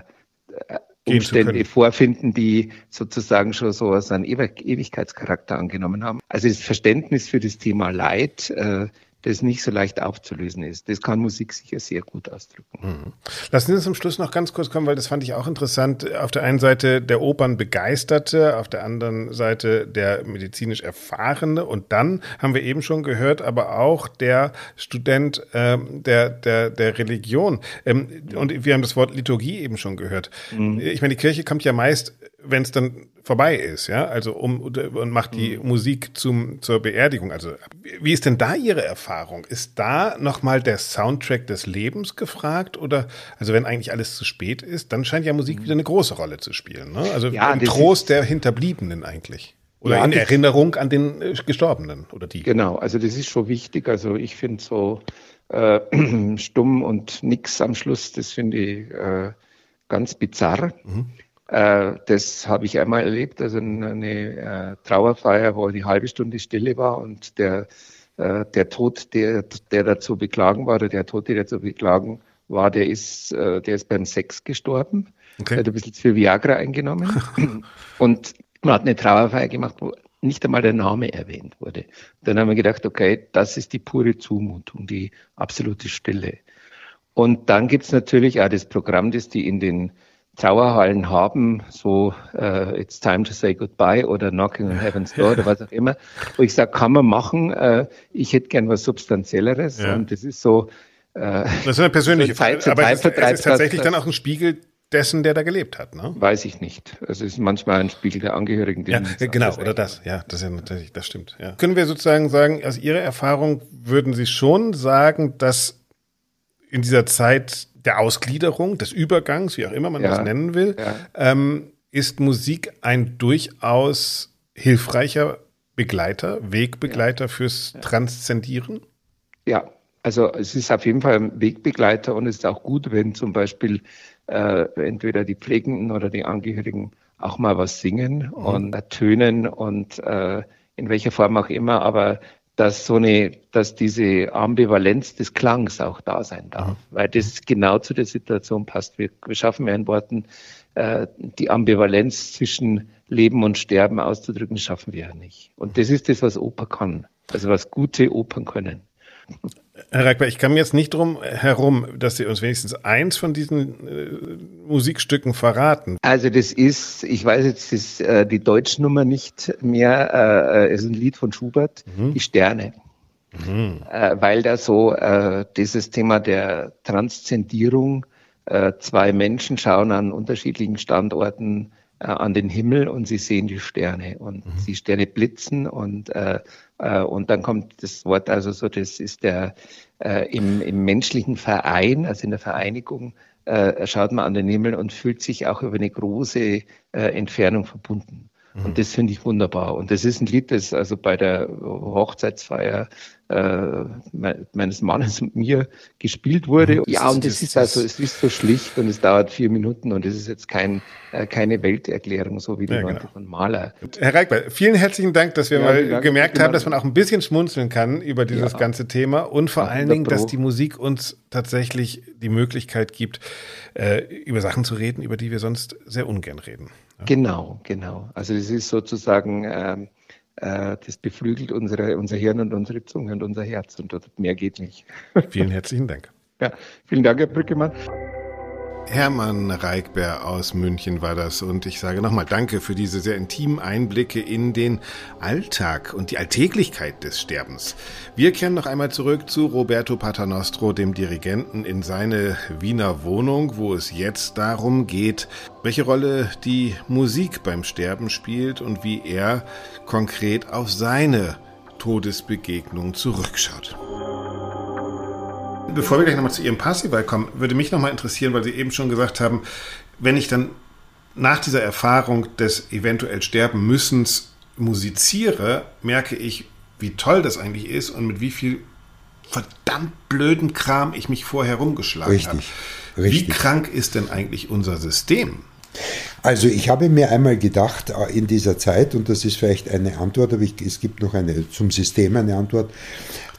Umstände vorfinden, die sozusagen schon so einen Ewigkeitscharakter angenommen haben. Also das Verständnis für das Thema Leid, äh, das nicht so leicht aufzulösen ist. Das kann Musik sicher sehr gut ausdrücken.
Mhm. Lassen Sie uns zum Schluss noch ganz kurz kommen, weil das fand ich auch interessant. Auf der einen Seite der Opernbegeisterte, auf der anderen Seite der medizinisch Erfahrene und dann haben wir eben schon gehört, aber auch der Student äh, der, der, der Religion. Ähm, und wir haben das Wort Liturgie eben schon gehört. Mhm. Ich meine, die Kirche kommt ja meist wenn es dann vorbei ist, ja, also um und macht die mhm. Musik zum zur Beerdigung. Also wie ist denn da Ihre Erfahrung? Ist da nochmal der Soundtrack des Lebens gefragt oder also wenn eigentlich alles zu spät ist, dann scheint ja Musik mhm. wieder eine große Rolle zu spielen, ne? Also ja, im Trost der Hinterbliebenen eigentlich. Oder ja, in Erinnerung an den äh, Gestorbenen oder die.
Genau, also das ist schon wichtig. Also ich finde so äh, [clears throat] stumm und nix am Schluss, das finde ich äh, ganz bizarr. Mhm. Äh, das habe ich einmal erlebt, also eine äh, Trauerfeier, wo die halbe Stunde Stille war und der, äh, der Tod, der, der dazu beklagen war, oder der Tote, der zu beklagen war, der ist, der ist beim Sex gestorben. Okay. Er hat ein bisschen zu viel Viagra eingenommen. [laughs] und man hat eine Trauerfeier gemacht, wo nicht einmal der Name erwähnt wurde. Dann haben wir gedacht, okay, das ist die pure Zumutung, die absolute Stille. Und dann gibt's natürlich auch das Programm, das die in den Trauerhallen haben, so uh, It's time to say goodbye oder Knocking on Heaven's Door oder was auch immer, wo ich sage, kann man machen, uh, ich hätte gern was Substanzielleres ja. und das ist so.
Uh, das ist eine persönliche [laughs] Frage, aber es ist, es ist tatsächlich dann auch ein Spiegel dessen, der da gelebt hat, ne?
Weiß ich nicht. Also es ist manchmal ein Spiegel der Angehörigen.
Ja, genau, oder das. Ja, das ist ja natürlich, das stimmt. Ja. Können wir sozusagen sagen, aus Ihrer Erfahrung würden Sie schon sagen, dass in dieser Zeit der Ausgliederung, des Übergangs, wie auch immer man ja. das nennen will, ja. ähm, ist Musik ein durchaus hilfreicher Begleiter, Wegbegleiter ja. fürs Transzendieren?
Ja, also es ist auf jeden Fall ein Wegbegleiter und es ist auch gut, wenn zum Beispiel äh, entweder die Pflegenden oder die Angehörigen auch mal was singen mhm. und ertönen und äh, in welcher Form auch immer, aber dass so eine, dass diese Ambivalenz des Klangs auch da sein darf, mhm. weil das genau zu der Situation passt. Wir, wir schaffen ja in Worten äh, die Ambivalenz zwischen Leben und Sterben auszudrücken, schaffen wir ja nicht. Und das ist das, was Oper kann, also was gute Opern können.
Herr Reikberg, ich kam jetzt nicht drum herum, dass Sie uns wenigstens eins von diesen äh, Musikstücken verraten.
Also das ist, ich weiß jetzt ist, äh, die Deutschnummer nicht mehr, äh, äh, ist ein Lied von Schubert, mhm. die Sterne. Mhm. Äh, weil da so äh, dieses Thema der Transzendierung, äh, zwei Menschen schauen an unterschiedlichen Standorten an den Himmel und sie sehen die Sterne und mhm. die Sterne blitzen und und dann kommt das Wort also so, das ist der äh, im, im menschlichen Verein, also in der Vereinigung, äh, schaut man an den Himmel und fühlt sich auch über eine große äh, Entfernung verbunden. Mhm. Und das finde ich wunderbar. Und das ist ein Lied, das also bei der Hochzeitsfeier äh, meines Mannes und mir gespielt wurde. Mhm. Ja, und es ist also, es ist so schlicht und es dauert vier Minuten und es ist jetzt kein, äh, keine Welterklärung, so wie die ja, genau. von Maler.
Herr Reikberg, vielen herzlichen Dank, dass wir ja, mal gemerkt haben, dass man auch ein bisschen schmunzeln kann über dieses ja. ganze Thema und vor allen Dingen, dass die Musik uns tatsächlich die Möglichkeit gibt, äh, über Sachen zu reden, über die wir sonst sehr ungern reden.
Genau, genau. Also das ist sozusagen, ähm, äh, das beflügelt unsere, unser Hirn und unsere Zunge und unser Herz und mehr geht nicht.
Vielen herzlichen Dank. [laughs]
Ja, vielen Dank, Herr Brückemann.
Hermann Reikbär aus München war das und ich sage nochmal Danke für diese sehr intimen Einblicke in den Alltag und die Alltäglichkeit des Sterbens. Wir kehren noch einmal zurück zu Roberto Paternostro, dem Dirigenten, in seine Wiener Wohnung, wo es jetzt darum geht, welche Rolle die Musik beim Sterben spielt und wie er konkret auf seine Todesbegegnung zurückschaut. Bevor wir gleich nochmal zu Ihrem Passival kommen, würde mich nochmal interessieren, weil Sie eben schon gesagt haben, wenn ich dann nach dieser Erfahrung des eventuell sterben müssens musiziere, merke ich, wie toll das eigentlich ist und mit wie viel verdammt blöden Kram ich mich vorher rumgeschlagen
richtig, habe. Richtig.
Wie krank ist denn eigentlich unser System?
Also ich habe mir einmal gedacht äh, in dieser Zeit, und das ist vielleicht eine Antwort, aber ich, es gibt noch eine zum System eine Antwort,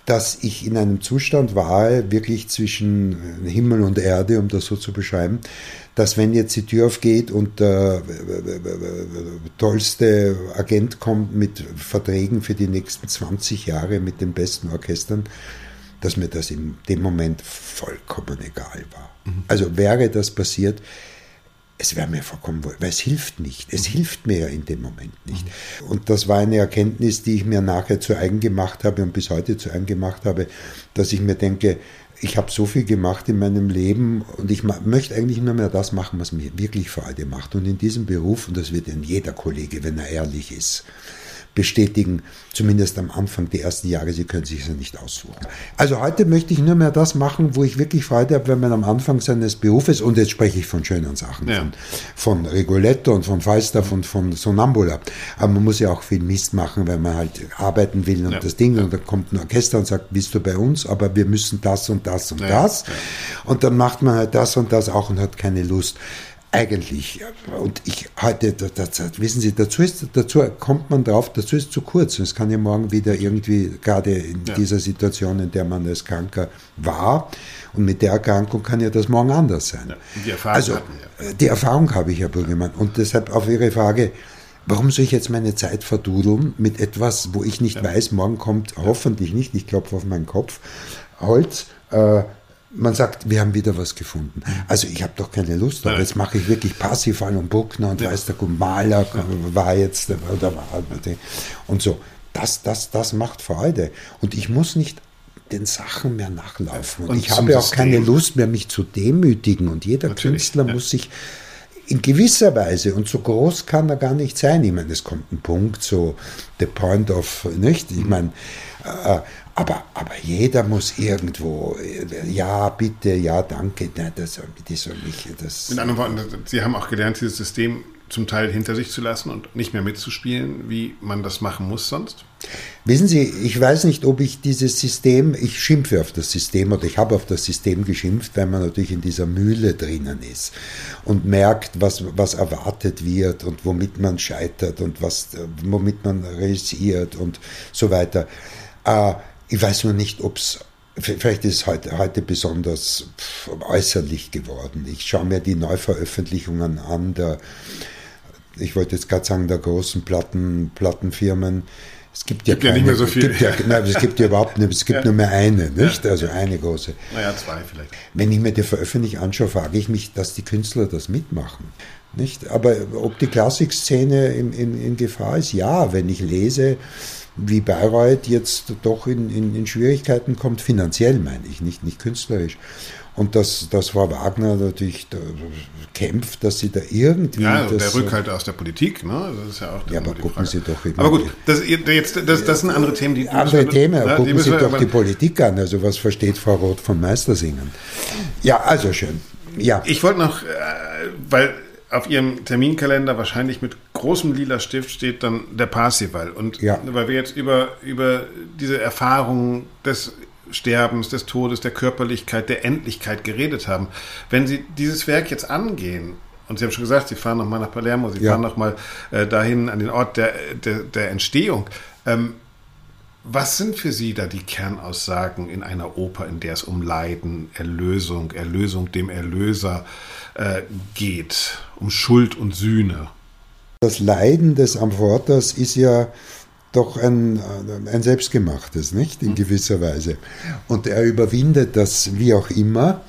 dass ich in einem Zustand war, wirklich zwischen Himmel und Erde, um das so zu beschreiben, dass wenn jetzt die Tür aufgeht und der tollste Agent kommt mit Verträgen für die nächsten 20 Jahre mit den besten Orchestern, dass mir das in dem Moment vollkommen egal war. Mhm. Also wäre das passiert, es wäre mir vollkommen wohl, weil es hilft nicht. Es mhm. hilft mir ja in dem Moment nicht. Mhm. Und das war eine Erkenntnis, die ich mir nachher zu eigen gemacht habe und bis heute zu eigen gemacht habe, dass ich mir denke, ich habe so viel gemacht in meinem Leben und ich möchte eigentlich nur mehr das machen, was mir wirklich Freude macht. Und in diesem Beruf, und das wird in jeder Kollege, wenn er ehrlich ist, bestätigen, zumindest am Anfang der ersten Jahre, Sie können sich ja nicht aussuchen. Also heute möchte ich nur mehr das machen, wo ich wirklich Freude habe, wenn man am Anfang seines Berufes, und jetzt spreche ich von schönen Sachen, ja. von, von Rigoletto und von Falstaff und von Sonambula, aber man muss ja auch viel Mist machen, wenn man halt arbeiten will und ja. das Ding, und da kommt ein Orchester und sagt, bist du bei uns, aber wir müssen das und das und ja. das, und dann macht man halt das und das auch und hat keine Lust eigentlich, und ich heute, wissen Sie, dazu, ist, dazu kommt man drauf, dazu ist zu kurz. Es kann ja morgen wieder irgendwie, gerade in ja. dieser Situation, in der man als Kranker war, und mit der Erkrankung kann ja das morgen anders sein. Ja,
die Erfahrung
also, ja. die Erfahrung habe ich, Herr Bürgermann. Und deshalb auf Ihre Frage, warum soll ich jetzt meine Zeit verdudeln mit etwas, wo ich nicht weiß, morgen kommt hoffentlich nicht, ich klopfe auf meinen Kopf, Holz, äh, man sagt, wir haben wieder was gefunden. Also ich habe doch keine Lust, aber jetzt mache ich wirklich Parsifal und Bruckner und ja. weiß der Maler war jetzt oder war und so. Das, das, das macht Freude. Und ich muss nicht den Sachen mehr nachlaufen. Und, und ich habe auch keine Lust mehr, mich zu demütigen. Und jeder Natürlich, Künstler ja. muss sich in gewisser Weise, und so groß kann er gar nicht sein. Ich meine, es kommt ein Punkt, so the point of, nicht? Ich meine, äh, aber, aber jeder muss irgendwo, ja, bitte, ja, danke, nein, das, das soll nicht. Das
Mit anderen Worten, Sie haben auch gelernt, dieses System zum Teil hinter sich zu lassen und nicht mehr mitzuspielen, wie man das machen muss sonst?
Wissen Sie, ich weiß nicht, ob ich dieses System, ich schimpfe auf das System oder ich habe auf das System geschimpft, weil man natürlich in dieser Mühle drinnen ist und merkt, was, was erwartet wird und womit man scheitert und was, womit man realisiert und so weiter. Äh, ich weiß nur nicht, ob es Vielleicht ist es heute, heute besonders äußerlich geworden. Ich schaue mir die Neuveröffentlichungen an, der, ich wollte jetzt gerade sagen, der großen Platten, Plattenfirmen, Es gibt ja, gibt keine, ja nicht mehr so viel. Es gibt ja, nein, es gibt ja überhaupt nicht, es gibt [laughs] ja. nur mehr eine, nicht? Also eine große.
Naja, zwei vielleicht.
Wenn ich mir die Veröffentlichung anschaue, frage ich mich, dass die Künstler das mitmachen. Nicht? Aber ob die Klassikszene in, in, in Gefahr ist, ja, wenn ich lese, wie Bayreuth jetzt doch in, in, in Schwierigkeiten kommt, finanziell meine ich, nicht, nicht künstlerisch. Und dass, dass Frau Wagner natürlich da kämpft, dass sie da irgendwie.
Ja, das, der Rückhalt aus der Politik, ne?
Das ist ja auch Ja, aber gucken Frage. Sie doch.
Aber gut, das, jetzt, das, das sind andere Themen, die.
Andere Themen, ja, gucken Sie doch die Politik an. Also, was versteht Frau Roth von Meistersingen? Ja, also schön. Ja.
Ich wollte noch, äh, weil auf Ihrem Terminkalender wahrscheinlich mit großem lila Stift steht dann der Parsival. Und ja. weil wir jetzt über, über diese Erfahrungen des Sterbens, des Todes, der Körperlichkeit, der Endlichkeit geredet haben. Wenn Sie dieses Werk jetzt angehen, und Sie haben schon gesagt, Sie fahren nochmal nach Palermo, Sie ja. fahren nochmal äh, dahin an den Ort der, der, der Entstehung. Ähm, was sind für Sie da die Kernaussagen in einer Oper, in der es um Leiden, Erlösung, Erlösung dem Erlöser äh, geht, um Schuld und Sühne?
Das Leiden des Amfortas ist ja doch ein, ein selbstgemachtes, nicht? In mhm. gewisser Weise. Und er überwindet das wie auch immer.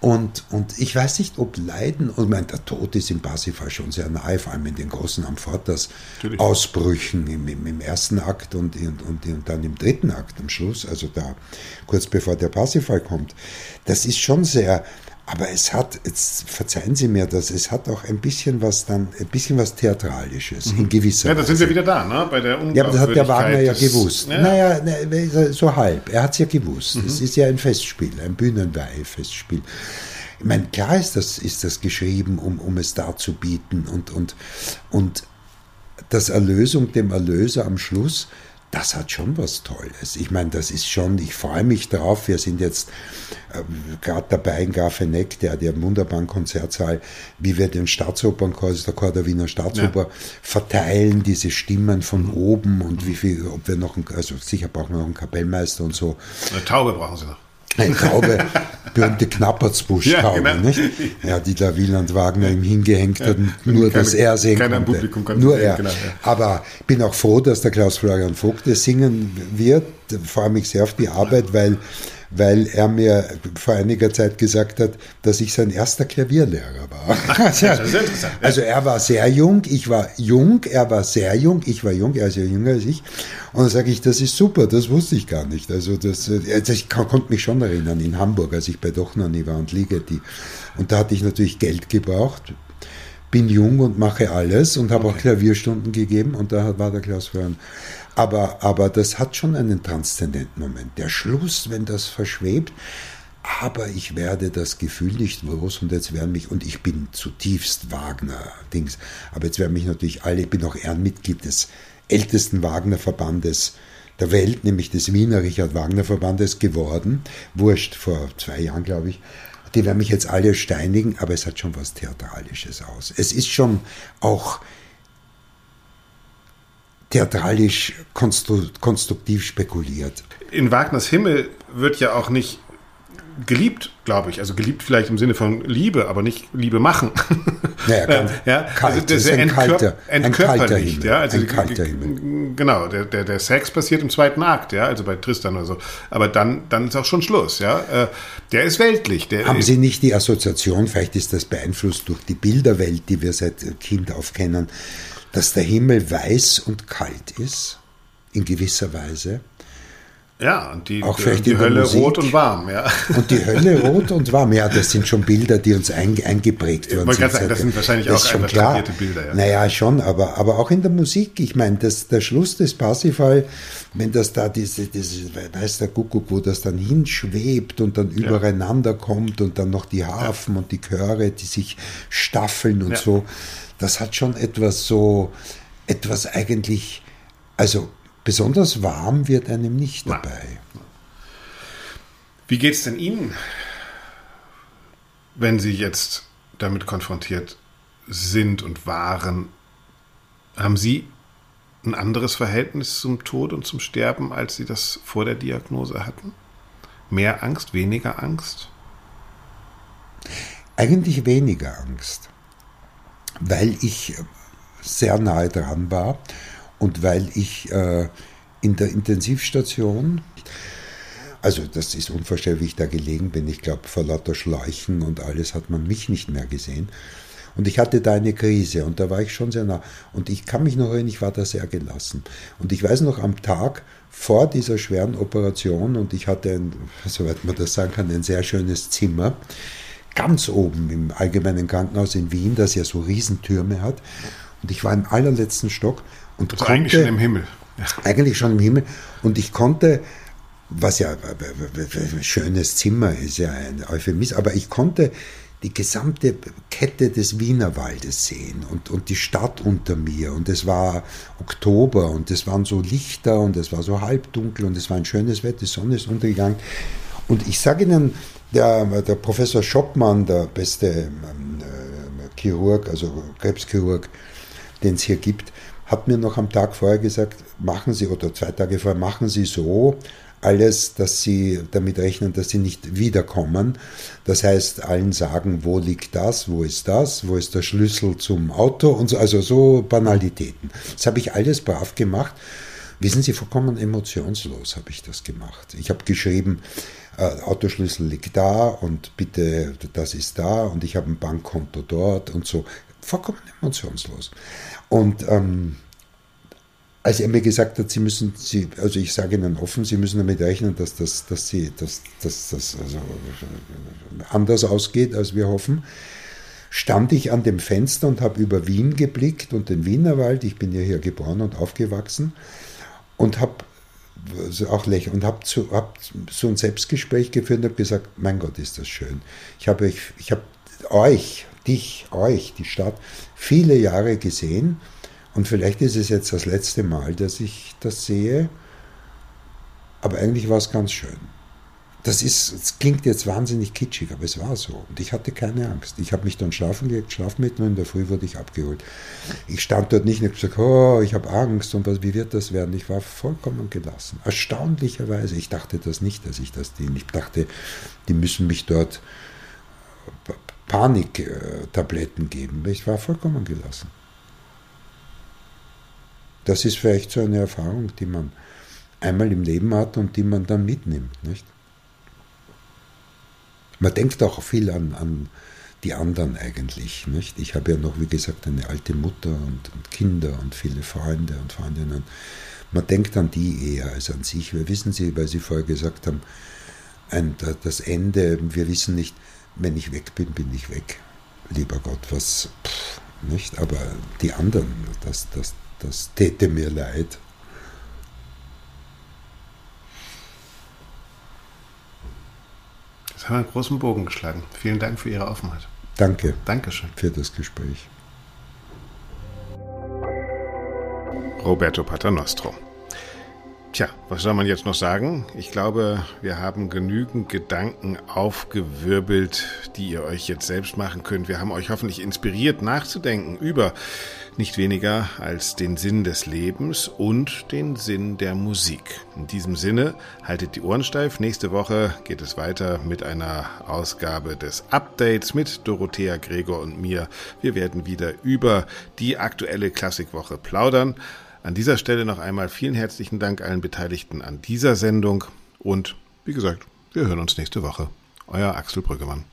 Und, und ich weiß nicht, ob Leiden, und mein, der Tod ist im Parsifal schon sehr nahe, vor allem in den großen Amfortas Ausbrüchen im, im, im, ersten Akt und, und, und, dann im dritten Akt am Schluss, also da kurz bevor der Parsifal kommt. Das ist schon sehr, aber es hat, jetzt verzeihen Sie mir das, es hat auch ein bisschen was dann, ein bisschen was Theatralisches mhm. in gewisser
Weise. Ja, da sind wir wieder da, ne?
Bei der Ja, aber das hat der Wagner ja gewusst. Ja. Naja, ne, so halb. Er hat es ja gewusst. Mhm. Es ist ja ein Festspiel, ein Bühnenweihe-Festspiel. Ich meine, klar ist das, ist das geschrieben, um, um es darzubieten und, und, und das Erlösung dem Erlöser am Schluss das hat schon was Tolles. Ich meine, das ist schon, ich freue mich drauf. Wir sind jetzt äh, gerade dabei in Grafeneck, der, der wunderbaren Konzertsaal, wie wir den Staatsopernchor, also der Chor der Wiener Staatsoper, ja. verteilen, diese Stimmen von mhm. oben und wie viel, ob wir noch, also sicher brauchen wir noch einen Kapellmeister und so.
Eine Taube brauchen Sie noch.
Eine Taube, berühmte Knappertsbusch-Taube, ja, genau. nicht? Ja, die da Wieland Wagner ihm hingehängt hat, nur dass er singen konnte. Publikum kann nur er. Genau, ja. Aber ich bin auch froh, dass der Klaus Florian Vogt das singen wird. Ich freue mich sehr auf die Arbeit, weil weil er mir vor einiger Zeit gesagt hat, dass ich sein erster Klavierlehrer war. Also, also er war sehr jung, ich war jung, er war sehr jung, ich war jung, er ist ja jünger als ich. Und dann sage ich, das ist super, das wusste ich gar nicht. Also das, also ich konnte mich schon erinnern, in Hamburg, als ich bei Dochnani war und Ligeti. Und da hatte ich natürlich Geld gebraucht, bin jung und mache alles und habe okay. auch Klavierstunden gegeben und da war der Klaus Wörn. Aber, aber das hat schon einen transzendenten Moment. Der Schluss, wenn das verschwebt, aber ich werde das Gefühl nicht los und jetzt werden mich, und ich bin zutiefst Wagner-Dings, aber jetzt werden mich natürlich alle, ich bin auch Ehrenmitglied des ältesten Wagner-Verbandes der Welt, nämlich des Wiener Richard Wagner Verbandes geworden. Wurscht, vor zwei Jahren, glaube ich. Die werden mich jetzt alle steinigen, aber es hat schon was Theatralisches aus. Es ist schon auch theatralisch konstruktiv spekuliert.
In Wagners Himmel wird ja auch nicht geliebt, glaube ich. Also geliebt vielleicht im Sinne von Liebe, aber nicht Liebe machen. [laughs]
Naja, ja, kalt. Also das ist ein kalter, ein kalter Himmel.
Ja, also ein kalter Himmel. Genau, der, der, der Sex passiert im zweiten Akt, ja, also bei Tristan oder so. Aber dann, dann ist auch schon Schluss, ja. Äh, der ist weltlich. Der
Haben Sie nicht die Assoziation, vielleicht ist das beeinflusst durch die Bilderwelt, die wir seit Kind auf kennen, dass der Himmel weiß und kalt ist, in gewisser Weise.
Ja, und die, auch vielleicht die, die Hölle Musik. rot und warm, ja.
Und die Hölle rot und warm, ja, das sind schon Bilder, die uns ein, eingeprägt
worden sind. Sagen, das sind wahrscheinlich das auch schon klar. Bilder. Ja.
Naja, schon, aber, aber auch in der Musik. Ich meine, das, der Schluss des Parsifal, wenn das da diese, diese, weiß der Kuckuck, wo das dann hinschwebt und dann übereinander kommt und dann noch die Harfen ja. und die Chöre, die sich staffeln und ja. so das hat schon etwas so, etwas eigentlich, also besonders warm wird einem nicht dabei.
Wie geht es denn Ihnen, wenn Sie jetzt damit konfrontiert sind und waren? Haben Sie ein anderes Verhältnis zum Tod und zum Sterben, als Sie das vor der Diagnose hatten? Mehr Angst, weniger Angst?
Eigentlich weniger Angst weil ich sehr nahe dran war und weil ich äh, in der Intensivstation. Also das ist unvorstellbar, wie ich da gelegen bin. Ich glaube, vor lauter Schläuchen und alles hat man mich nicht mehr gesehen. Und ich hatte da eine Krise und da war ich schon sehr nah. Und ich kann mich noch erinnern, ich war da sehr gelassen. Und ich weiß noch am Tag vor dieser schweren Operation und ich hatte, ein, soweit man das sagen kann, ein sehr schönes Zimmer. Ganz oben im Allgemeinen Krankenhaus in Wien, das ja so Riesentürme hat. Und ich war im allerletzten Stock und
also konnte, eigentlich schon im Himmel.
Ja. Eigentlich schon im Himmel. Und ich konnte was ja ein schönes Zimmer ist, ja ein Euphemismus, aber ich konnte die gesamte Kette des Wienerwaldes sehen und, und die Stadt unter mir. Und es war Oktober und es waren so Lichter und es war so halbdunkel und es war ein schönes Wetter, die Sonne ist untergegangen. Und ich sage Ihnen, der, der Professor Schoppmann, der beste ähm, äh, Chirurg, also Krebschirurg, den es hier gibt, hat mir noch am Tag vorher gesagt, machen Sie, oder zwei Tage vorher, machen Sie so, alles, dass sie damit rechnen, dass sie nicht wiederkommen. Das heißt, allen sagen, wo liegt das, wo ist das, wo ist der Schlüssel zum Auto und so, also so Banalitäten. Das habe ich alles brav gemacht. Wissen Sie, vollkommen emotionslos habe ich das gemacht. Ich habe geschrieben, äh, Autoschlüssel liegt da und bitte, das ist da und ich habe ein Bankkonto dort und so. Vollkommen emotionslos. Und ähm, als er mir gesagt hat, Sie müssen, Sie, also ich sage Ihnen offen, Sie müssen damit rechnen, dass das, dass Sie, dass, dass das also anders ausgeht, als wir hoffen, stand ich an dem Fenster und habe über Wien geblickt und den Wienerwald. Ich bin ja hier geboren und aufgewachsen und habe also auch lächeln und habe so, hab so ein Selbstgespräch geführt und habe gesagt, mein Gott, ist das schön. Ich habe euch, ich habe euch, dich, euch, die Stadt, viele Jahre gesehen und vielleicht ist es jetzt das letzte Mal, dass ich das sehe, aber eigentlich war es ganz schön. Das, ist, das klingt jetzt wahnsinnig kitschig, aber es war so. Und ich hatte keine Angst. Ich habe mich dann schlafen gelegt, Schlafmittel und in der Früh wurde ich abgeholt. Ich stand dort nicht und habe gesagt, oh, ich habe Angst und was, wie wird das werden? Ich war vollkommen gelassen. Erstaunlicherweise. Ich dachte das nicht, dass ich das diene. Ich dachte, die müssen mich dort Paniktabletten geben. Ich war vollkommen gelassen. Das ist vielleicht so eine Erfahrung, die man einmal im Leben hat und die man dann mitnimmt. Nicht? Man denkt auch viel an, an die anderen eigentlich. Nicht? Ich habe ja noch, wie gesagt, eine alte Mutter und, und, Kinder und viele Freunde und Freundinnen. Man denkt an die eher als an sich. Wir wissen Sie, weil Sie vorher gesagt haben, ein, das Ende, wir wissen nicht, wenn ich weg bin, bin ich weg. Lieber Gott, was, pff, nicht? Aber die anderen, das, das, das täte mir leid.
Haben wir einen großen Bogen geschlagen. Vielen Dank für Ihre Offenheit.
Danke.
Dankeschön.
Für das Gespräch.
Roberto Paternostro. Tja, was soll man jetzt noch sagen? Ich glaube, wir haben genügend Gedanken aufgewirbelt, die ihr euch jetzt selbst machen könnt. Wir haben euch hoffentlich inspiriert, nachzudenken über nicht weniger als den Sinn des Lebens und den Sinn der Musik. In diesem Sinne, haltet die Ohren steif. Nächste Woche geht es weiter mit einer Ausgabe des Updates mit Dorothea Gregor und mir. Wir werden wieder über die aktuelle Klassikwoche plaudern. An dieser Stelle noch einmal vielen herzlichen Dank allen Beteiligten an dieser Sendung und wie gesagt, wir hören uns nächste Woche. Euer Axel Brüggemann.